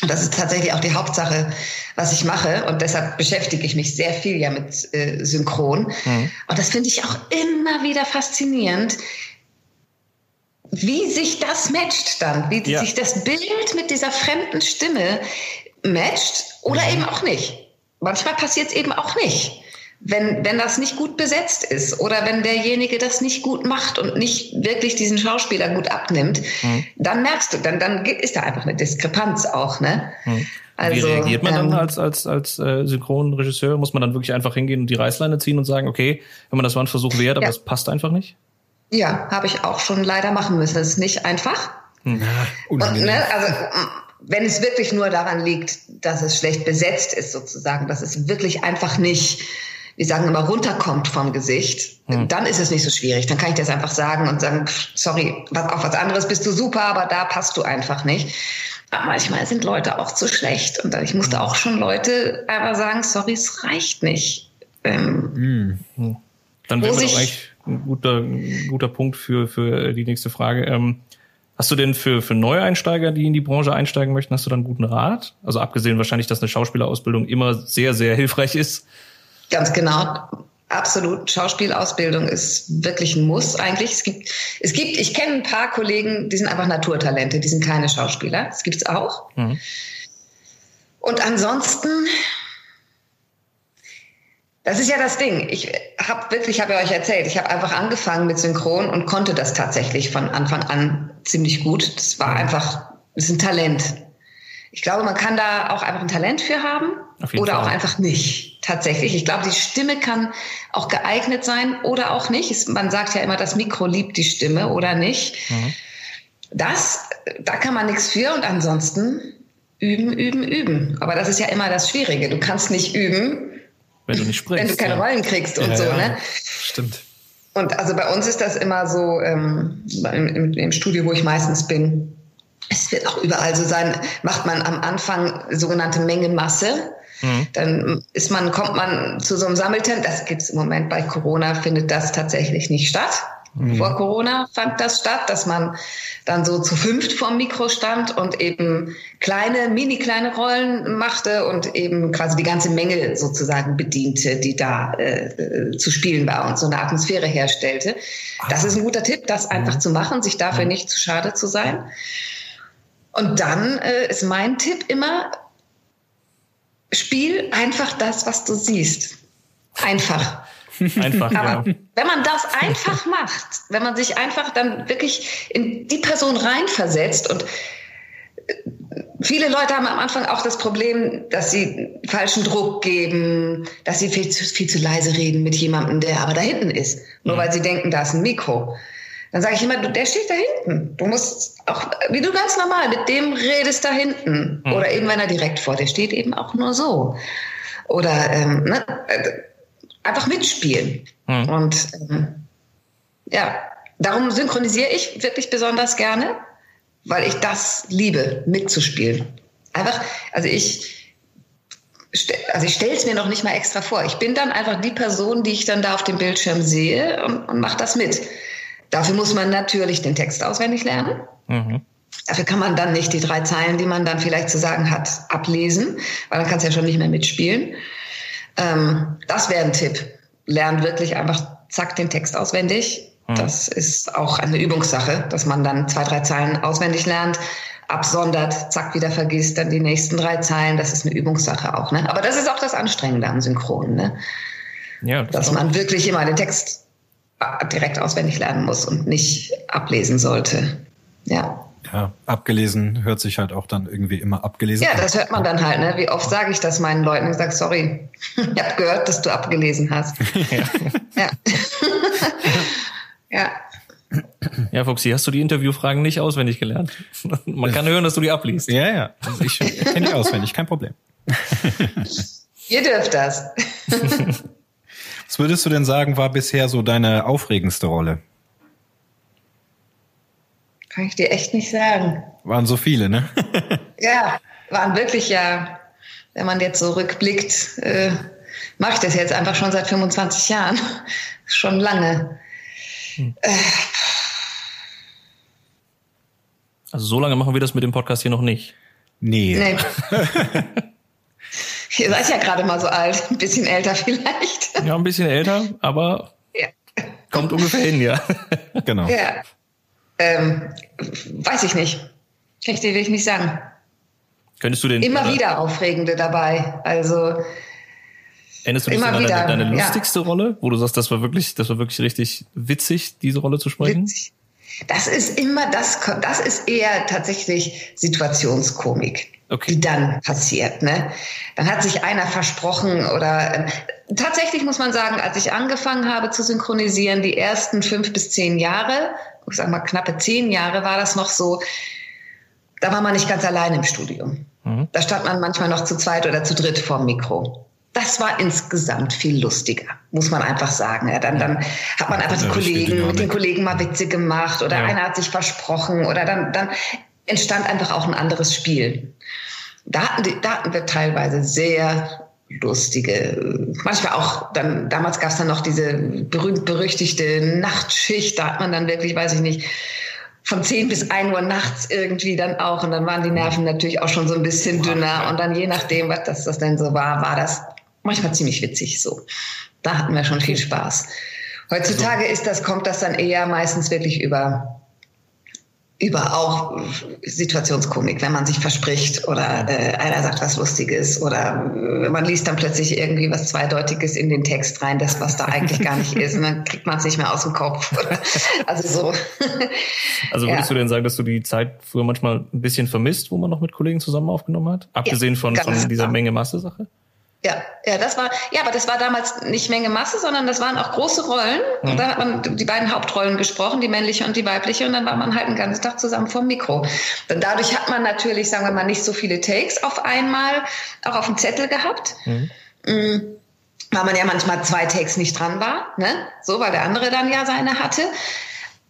Und das ist tatsächlich auch die Hauptsache, was ich mache. Und deshalb beschäftige ich mich sehr viel ja mit äh, Synchron. Und das finde ich auch immer wieder faszinierend, wie sich das matcht dann, wie Ja. sich das Bild mit dieser fremden Stimme matcht oder eben auch nicht. Manchmal passiert es eben auch nicht. Wenn, wenn das nicht gut besetzt ist oder wenn derjenige das nicht gut macht und nicht wirklich diesen Schauspieler gut abnimmt, dann merkst du, dann, dann ist da einfach eine Diskrepanz auch. Ne? Also, Wie reagiert man dann ähm, als, als, als äh, Synchronregisseur? Muss man dann wirklich einfach hingehen und die Reißleine ziehen und sagen, okay, wenn man das war ein Versuch wert, aber Ja. es passt einfach nicht? Ja, habe ich auch schon leider machen müssen. Das ist nicht einfach. Und, Unangenehm. ne, also wenn es wirklich nur daran liegt, dass es schlecht besetzt ist, sozusagen, dass es wirklich einfach nicht, wir sagen immer, runterkommt vom Gesicht, dann ist es nicht so schwierig. Dann kann ich das einfach sagen und sagen, sorry, was, auf was anderes bist du super, aber da passt du einfach nicht. Aber manchmal sind Leute auch zu schlecht. Und ich musste auch schon Leute einfach sagen, sorry, es reicht nicht. Ähm, Dann Wo wäre doch sich- eigentlich ein guter, ein guter Punkt für, für die nächste Frage. Ähm, hast du denn für, für Neueinsteiger, die in die Branche einsteigen möchten, hast du dann einen guten Rat? Also abgesehen wahrscheinlich, dass eine Schauspielerausbildung immer sehr, sehr hilfreich ist. Ganz genau. Absolut. Schauspielausbildung ist wirklich ein Muss eigentlich. Es gibt, es gibt, ich kenne ein paar Kollegen, die sind einfach Naturtalente, die sind keine Schauspieler. Das gibt's auch. Und ansonsten, das ist ja das Ding. Ich habe wirklich, ich habe ja euch erzählt, ich habe einfach angefangen mit Synchron und konnte das tatsächlich von Anfang an ziemlich gut. Das war einfach, das ist ein Talent. Ich glaube, man kann da auch einfach ein Talent für haben oder Fall. auch einfach nicht. Tatsächlich. Ich glaube, die Stimme kann auch geeignet sein oder auch nicht. Man sagt ja immer, das Mikro liebt die Stimme oder nicht. Das, da kann man nichts für und ansonsten üben, üben, üben. Aber das ist ja immer das Schwierige. Du kannst nicht üben, Wenn du nicht sprichst. wenn du keine ja. Rollen kriegst und Ja, so, ne? Stimmt. Und also bei uns ist das immer so, ähm, im, im, Studio, wo ich meistens bin, es wird auch überall so sein, macht man am Anfang sogenannte Menge Masse. Dann ist man, kommt man zu so einem Sammeltent. Das gibt's im Moment bei Corona, findet das tatsächlich nicht statt. Vor Corona fand das statt, dass man dann so zu fünft vorm Mikro stand und eben kleine, mini kleine Rollen machte und eben quasi die ganze Menge sozusagen bediente, die da äh, äh, zu spielen war und so eine Atmosphäre herstellte. Das ist ein guter Tipp, das einfach zu machen, sich dafür nicht zu schade zu sein. Und dann äh, ist mein Tipp immer, spiel einfach das, was du siehst. Einfach. Einfach, ja. Aber wenn man das einfach macht, wenn man sich einfach dann wirklich in die Person reinversetzt und äh, viele Leute haben am Anfang auch das Problem, dass sie falschen Druck geben, dass sie viel zu, viel zu leise reden mit jemandem, der aber da hinten ist, nur weil sie denken, da ist ein Mikro. Dann sage ich immer, der steht da hinten. Du musst auch, wie du ganz normal mit dem redest da hinten. Oder eben, wenn er direkt vor dir steht, eben auch nur so. Oder ähm, ne, äh, einfach mitspielen. Und ähm, ja, darum synchronisiere ich wirklich besonders gerne, weil ich das liebe, mitzuspielen. Einfach, also ich, also ich stelle es mir noch nicht mal extra vor. Ich bin dann einfach die Person, die ich dann da auf dem Bildschirm sehe und, und mache das mit. Dafür muss man natürlich den Text auswendig lernen. Dafür kann man dann nicht die drei Zeilen, die man dann vielleicht zu sagen hat, ablesen, weil dann kannst du ja schon nicht mehr mitspielen. Ähm, das wäre ein Tipp. Lernt wirklich einfach zack den Text auswendig. Das ist auch eine Übungssache, dass man dann zwei, drei Zeilen auswendig lernt. absondert, zack, wieder vergisst, dann die nächsten drei Zeilen. Das ist eine Übungssache auch. Ne? Aber das ist auch das Anstrengende am Synchron, ne? Ja, dass man wirklich immer den Text äh, direkt auswendig lernen muss und nicht ablesen sollte. Ja. Ja, abgelesen hört sich halt auch dann irgendwie immer abgelesen. Ja, das hört man dann halt. Ne? Wie oft sage ich das meinen Leuten? Ich sage, sorry, ich habe gehört, dass du abgelesen hast. [laughs] ja. ja. [laughs] ja. Ja, Fuxi, hast du die Interviewfragen nicht auswendig gelernt? [laughs] Man kann hören, dass du die abliest. Ja, ja. Also ich kenne die auswendig, kein Problem. Ihr dürft das. Was würdest du denn sagen, war bisher so deine aufregendste Rolle? Kann ich dir echt nicht sagen. Waren so viele, ne? [laughs] ja, waren wirklich ja, wenn man jetzt so rückblickt, äh, mache ich das jetzt einfach schon seit 25 Jahren. [laughs] schon lange. Hm. Äh, also so lange machen wir das mit dem Podcast hier noch nicht. Nee. nee. [laughs] Ihr seid ja gerade mal so alt, ein bisschen älter vielleicht. Ja, ein bisschen älter, aber ja. kommt ungefähr hin, ja. Genau. Ja. Ähm, weiß ich nicht. Kann ich dir wirklich nicht sagen. Könntest du den immer äh, wieder aufregende dabei? Also Erinnerst du dich an deine, deine lustigste ja. Rolle, wo du sagst, das war wirklich, das war wirklich richtig witzig, diese Rolle zu sprechen? Witzig. Das ist immer das, das ist eher tatsächlich Situationskomik, okay. die dann passiert. Ne? Dann hat sich einer versprochen oder äh, tatsächlich muss man sagen, als ich angefangen habe zu synchronisieren, die ersten fünf bis zehn Jahre, ich sag mal knappe zehn Jahre, war das noch so, da war man nicht ganz allein im Studium. Mhm. Da stand man manchmal noch zu zweit oder zu dritt vorm Mikro das war insgesamt viel lustiger, muss man einfach sagen. Ja, dann, dann hat man einfach die Kollegen, mit den Kollegen mal Witze gemacht oder ja. einer hat sich versprochen oder dann, dann entstand einfach auch ein anderes Spiel. Da hatten, die, da hatten wir teilweise sehr lustige, manchmal auch, dann, damals gab es dann noch diese berühmt-berüchtigte Nachtschicht, da hat man dann wirklich, weiß ich nicht, von 10 bis 1 Uhr nachts irgendwie dann auch. Und dann waren die Nerven natürlich auch schon so ein bisschen dünner. Und dann je nachdem, was das, das denn so war, war das manchmal ziemlich witzig so. Da hatten wir schon viel Spaß. Heutzutage ist das, kommt das dann eher meistens wirklich über über auch Situationskomik, wenn man sich verspricht oder äh, einer sagt was Lustiges oder äh, man liest dann plötzlich irgendwie was Zweideutiges in den Text rein, das was da eigentlich gar nicht ist und dann kriegt man es nicht mehr aus dem Kopf. also so. [laughs] Also würdest ja. du denn sagen, dass du die Zeit früher manchmal ein bisschen vermisst, wo man noch mit Kollegen zusammen aufgenommen hat? Abgesehen ja, von, von dieser Menge Masse-Sache? Ja, ja, das war, ja, aber das war damals nicht Menge Masse, sondern das waren auch große Rollen. Mhm. Und da hat man die beiden Hauptrollen gesprochen, die männliche und die weibliche, und dann war man halt einen ganzen Tag zusammen vom Mikro. Denn dadurch hat man natürlich, sagen wir mal, nicht so viele Takes auf einmal auch auf dem Zettel gehabt. Mhm. Mhm. Weil man ja manchmal zwei Takes nicht dran war, ne? So, weil der andere dann ja seine hatte.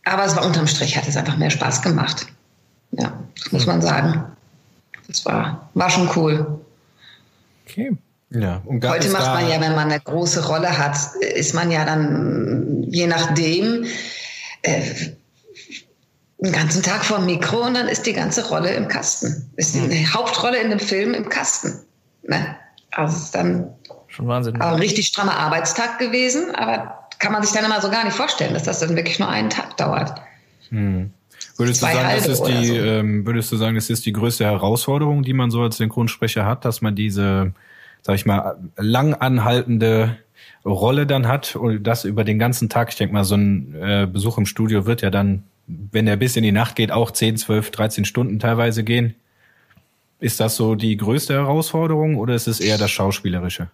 Aber es war unterm Strich, hat es einfach mehr Spaß gemacht. Ja, das muss mhm. man sagen. Das war, war schon cool. Okay. Ja, und Heute macht man ja, wenn man eine große Rolle hat, ist man ja dann je nachdem äh, einen ganzen Tag vor dem Mikro und dann ist die ganze Rolle im Kasten. Ist die hm. Hauptrolle in dem Film im Kasten. Ne? Also ist dann schon Wahnsinn. Ein richtig strammer Arbeitstag gewesen, aber kann man sich dann immer so gar nicht vorstellen, dass das dann wirklich nur einen Tag dauert. Hm. Würdest du, sagen, das ist die, so. ähm, würdest du sagen, das ist die größte Herausforderung, die man so als Synchronsprecher hat, dass man diese sag ich mal, lang anhaltende Rolle dann hat und das über den ganzen Tag. Ich denke mal, so ein äh, Besuch im Studio wird ja dann, wenn der bis in die Nacht geht, auch 10, 12, 13 Stunden teilweise gehen. Ist das so die größte Herausforderung oder ist es eher das Schauspielerische?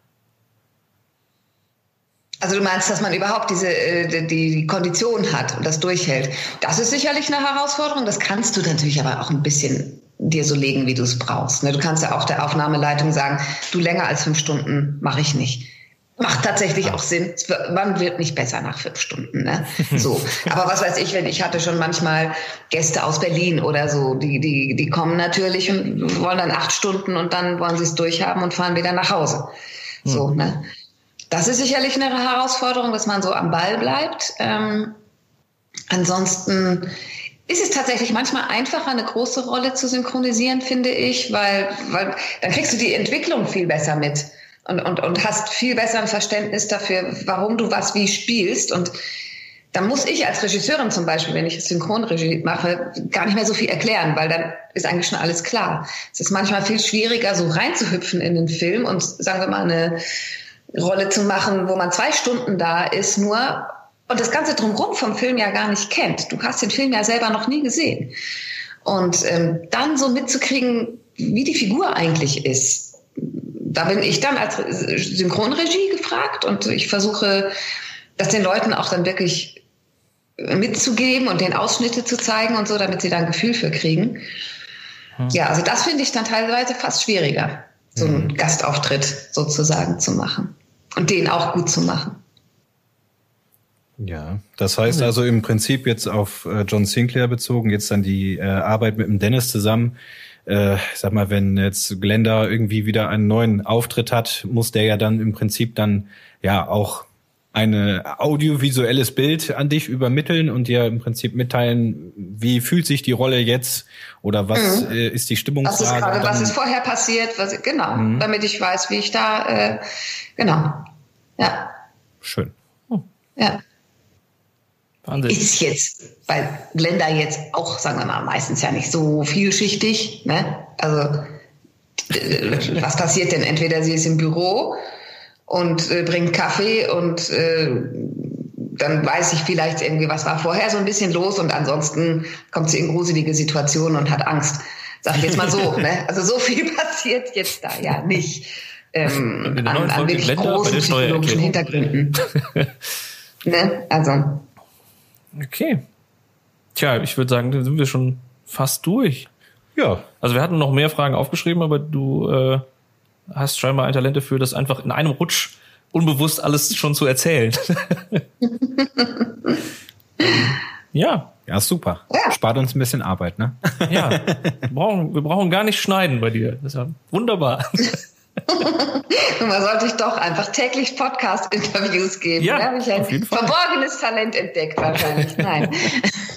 Also du meinst, dass man überhaupt diese äh, die, die Kondition hat und das durchhält. Das ist sicherlich eine Herausforderung. Das kannst du natürlich aber auch ein bisschen dir so legen, wie du es brauchst. Ne? Du kannst ja auch der Aufnahmeleitung sagen, du länger als fünf Stunden mache ich nicht. Macht tatsächlich auch Sinn. Man wird nicht besser nach fünf Stunden. Ne? So. [laughs] Aber was weiß ich, wenn ich hatte schon manchmal Gäste aus Berlin oder so, die, die, die kommen natürlich und wollen dann acht Stunden und dann wollen sie es durchhaben und fahren wieder nach Hause. So, hm. ne? Das ist sicherlich eine Herausforderung, dass man so am Ball bleibt. Ähm, ansonsten ist es tatsächlich manchmal einfacher, eine große Rolle zu synchronisieren, finde ich, weil, weil dann kriegst du die Entwicklung viel besser mit und, und, und hast viel besser ein Verständnis dafür, warum du was wie spielst. Und dann muss ich als Regisseurin zum Beispiel, wenn ich Synchronregie mache, gar nicht mehr so viel erklären, weil dann ist eigentlich schon alles klar. Es ist manchmal viel schwieriger, so reinzuhüpfen in den Film und sagen wir mal eine Rolle zu machen, wo man zwei Stunden da ist, nur und das Ganze drumherum vom Film ja gar nicht kennt. Du hast den Film ja selber noch nie gesehen. Und ähm, dann so mitzukriegen, wie die Figur eigentlich ist, da bin ich dann als Synchronregie gefragt und ich versuche, das den Leuten auch dann wirklich mitzugeben und den Ausschnitte zu zeigen und so, damit sie da ein Gefühl für kriegen. Hm. Ja, also das finde ich dann teilweise fast schwieriger, so einen hm. Gastauftritt sozusagen zu machen und den auch gut zu machen. Ja, das heißt also im Prinzip jetzt auf äh, John Sinclair bezogen, jetzt dann die äh, Arbeit mit dem Dennis zusammen. Äh, sag mal, wenn jetzt Glenda irgendwie wieder einen neuen Auftritt hat, muss der ja dann im Prinzip dann ja auch ein audiovisuelles Bild an dich übermitteln und dir im Prinzip mitteilen, wie fühlt sich die Rolle jetzt oder was mhm. äh, ist die Stimmung Was ist gerade, was ist vorher passiert, was, genau, mhm. damit ich weiß, wie ich da, äh, genau, ja. Schön. Ja. Wahnsinn. Ist jetzt bei Glenda jetzt auch, sagen wir mal, meistens ja nicht so vielschichtig. Ne? Also äh, was passiert denn? Entweder sie ist im Büro und äh, bringt Kaffee und äh, dann weiß ich vielleicht irgendwie, was war vorher so ein bisschen los und ansonsten kommt sie in gruselige Situationen und hat Angst. Sag ich jetzt mal so. ne? [laughs] Also so viel passiert jetzt da ja nicht ähm, an, an wirklich Blender großen psychologischen Hintergründen. [laughs] ne? Also Okay. Tja, ich würde sagen, dann sind wir schon fast durch. Ja. Also wir hatten noch mehr Fragen aufgeschrieben, aber du äh, hast scheinbar ein Talent dafür, das einfach in einem Rutsch unbewusst alles schon zu erzählen. [laughs] ja. Ja, super. Ja. Spart uns ein bisschen Arbeit, ne? ja. Wir brauchen, wir brauchen gar nicht schneiden bei dir. Das ist ja wunderbar. [laughs] Man sollte ich doch einfach täglich Podcast-Interviews geben. Ja, da habe ich ein verborgenes Fall. Talent entdeckt wahrscheinlich. Nein.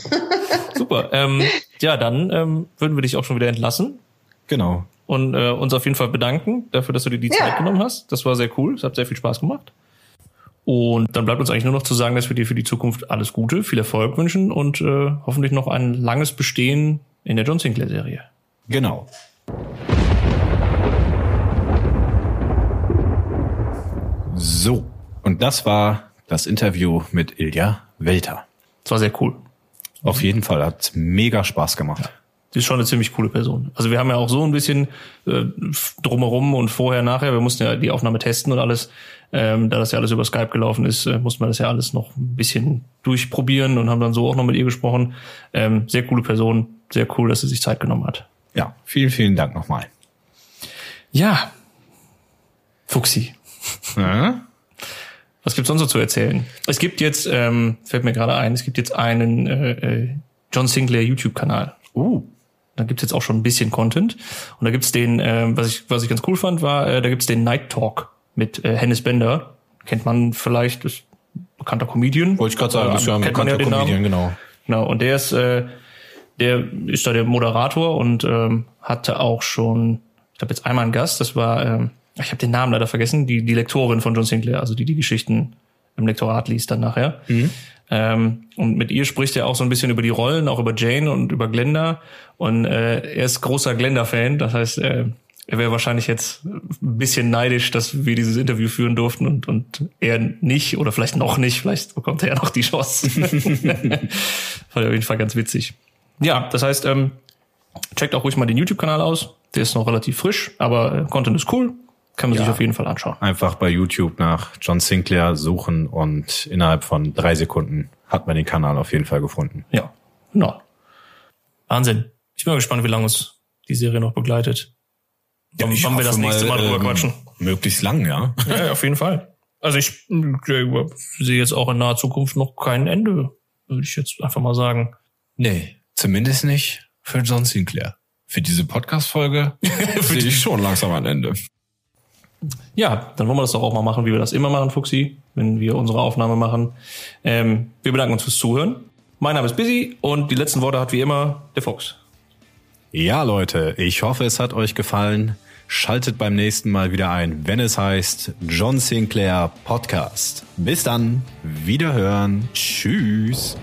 [laughs] Super. Ähm, ja, dann ähm, würden wir dich auch schon wieder entlassen. Genau. Und äh, uns auf jeden Fall bedanken dafür, dass du dir die ja. Zeit genommen hast. Das war sehr cool. Es hat sehr viel Spaß gemacht. Und dann bleibt uns eigentlich nur noch zu sagen, dass wir dir für die Zukunft alles Gute, viel Erfolg wünschen und äh, hoffentlich noch ein langes Bestehen in der John Sinclair-Serie. Genau. So, und das war das Interview mit Ilja Welter. Das war sehr cool. Auf jeden Fall hat mega Spaß gemacht. Ja. Sie ist schon eine ziemlich coole Person. Also wir haben ja auch so ein bisschen äh, drumherum und vorher, nachher, wir mussten ja die Aufnahme testen und alles. Ähm, da das ja alles über Skype gelaufen ist, äh, mussten wir das ja alles noch ein bisschen durchprobieren und haben dann so auch noch mit ihr gesprochen. Ähm, sehr coole Person, sehr cool, dass sie sich Zeit genommen hat. Ja, vielen, vielen Dank nochmal. Ja, Fuxi. Ja? Was gibt's sonst noch zu erzählen? Es gibt jetzt, ähm, fällt mir gerade ein, es gibt jetzt einen äh, äh John Sinclair YouTube-Kanal. Uh. Da gibt's jetzt auch schon ein bisschen Content. Und da gibt's den, äh, was ich was ich ganz cool fand, war, äh, da gibt's den Night Talk mit äh, Hennis Bender. Kennt man vielleicht, ist bekannter Comedian. Wollte ich gerade sagen, das ist ja ein bekannter ja Comedian, genau. Genau, und der ist, äh, der ist da der Moderator und ähm, hatte auch schon, ich glaube jetzt einmal einen Gast, das war ähm, ich habe den Namen leider vergessen, die, die Lektorin von John Sinclair, also die die Geschichten im Lektorat liest dann nachher. Mhm. Ähm, und mit ihr spricht er auch so ein bisschen über die Rollen, auch über Jane und über Glenda. Und äh, er ist großer Glenda-Fan, das heißt, äh, er wäre wahrscheinlich jetzt ein bisschen neidisch, dass wir dieses Interview führen durften und, und er nicht oder vielleicht noch nicht, vielleicht bekommt er ja noch die Chance. [laughs] War auf jeden Fall ganz witzig. Ja, das heißt, ähm, checkt auch ruhig mal den YouTube-Kanal aus. Der ist noch relativ frisch, aber äh, Content ist cool. Kann man ja, sich auf jeden Fall anschauen. Einfach bei YouTube nach John Sinclair suchen und innerhalb von drei Sekunden hat man den Kanal auf jeden Fall gefunden. Ja, genau. Wahnsinn. Ich bin mal gespannt, wie lange uns die Serie noch begleitet. Ja, Wann, wann wir das nächste Mal, mal drüber ähm, quatschen? Möglichst lang, ja. Ja, auf jeden Fall. Also ich, ich sehe jetzt auch in naher Zukunft noch kein Ende, würde ich jetzt einfach mal sagen. Nee, zumindest nicht für John Sinclair. Für diese Podcast-Folge [laughs] sehe ich schon langsam ein Ende. Ja, dann wollen wir das doch auch mal machen, wie wir das immer machen, Fuxi, wenn wir unsere Aufnahme machen. Ähm, wir bedanken uns fürs Zuhören. Mein Name ist Busy und die letzten Worte hat wie immer der Fuchs. Ja, Leute, ich hoffe, es hat euch gefallen. Schaltet beim nächsten Mal wieder ein, wenn es heißt John Sinclair Podcast. Bis dann, wiederhören, tschüss.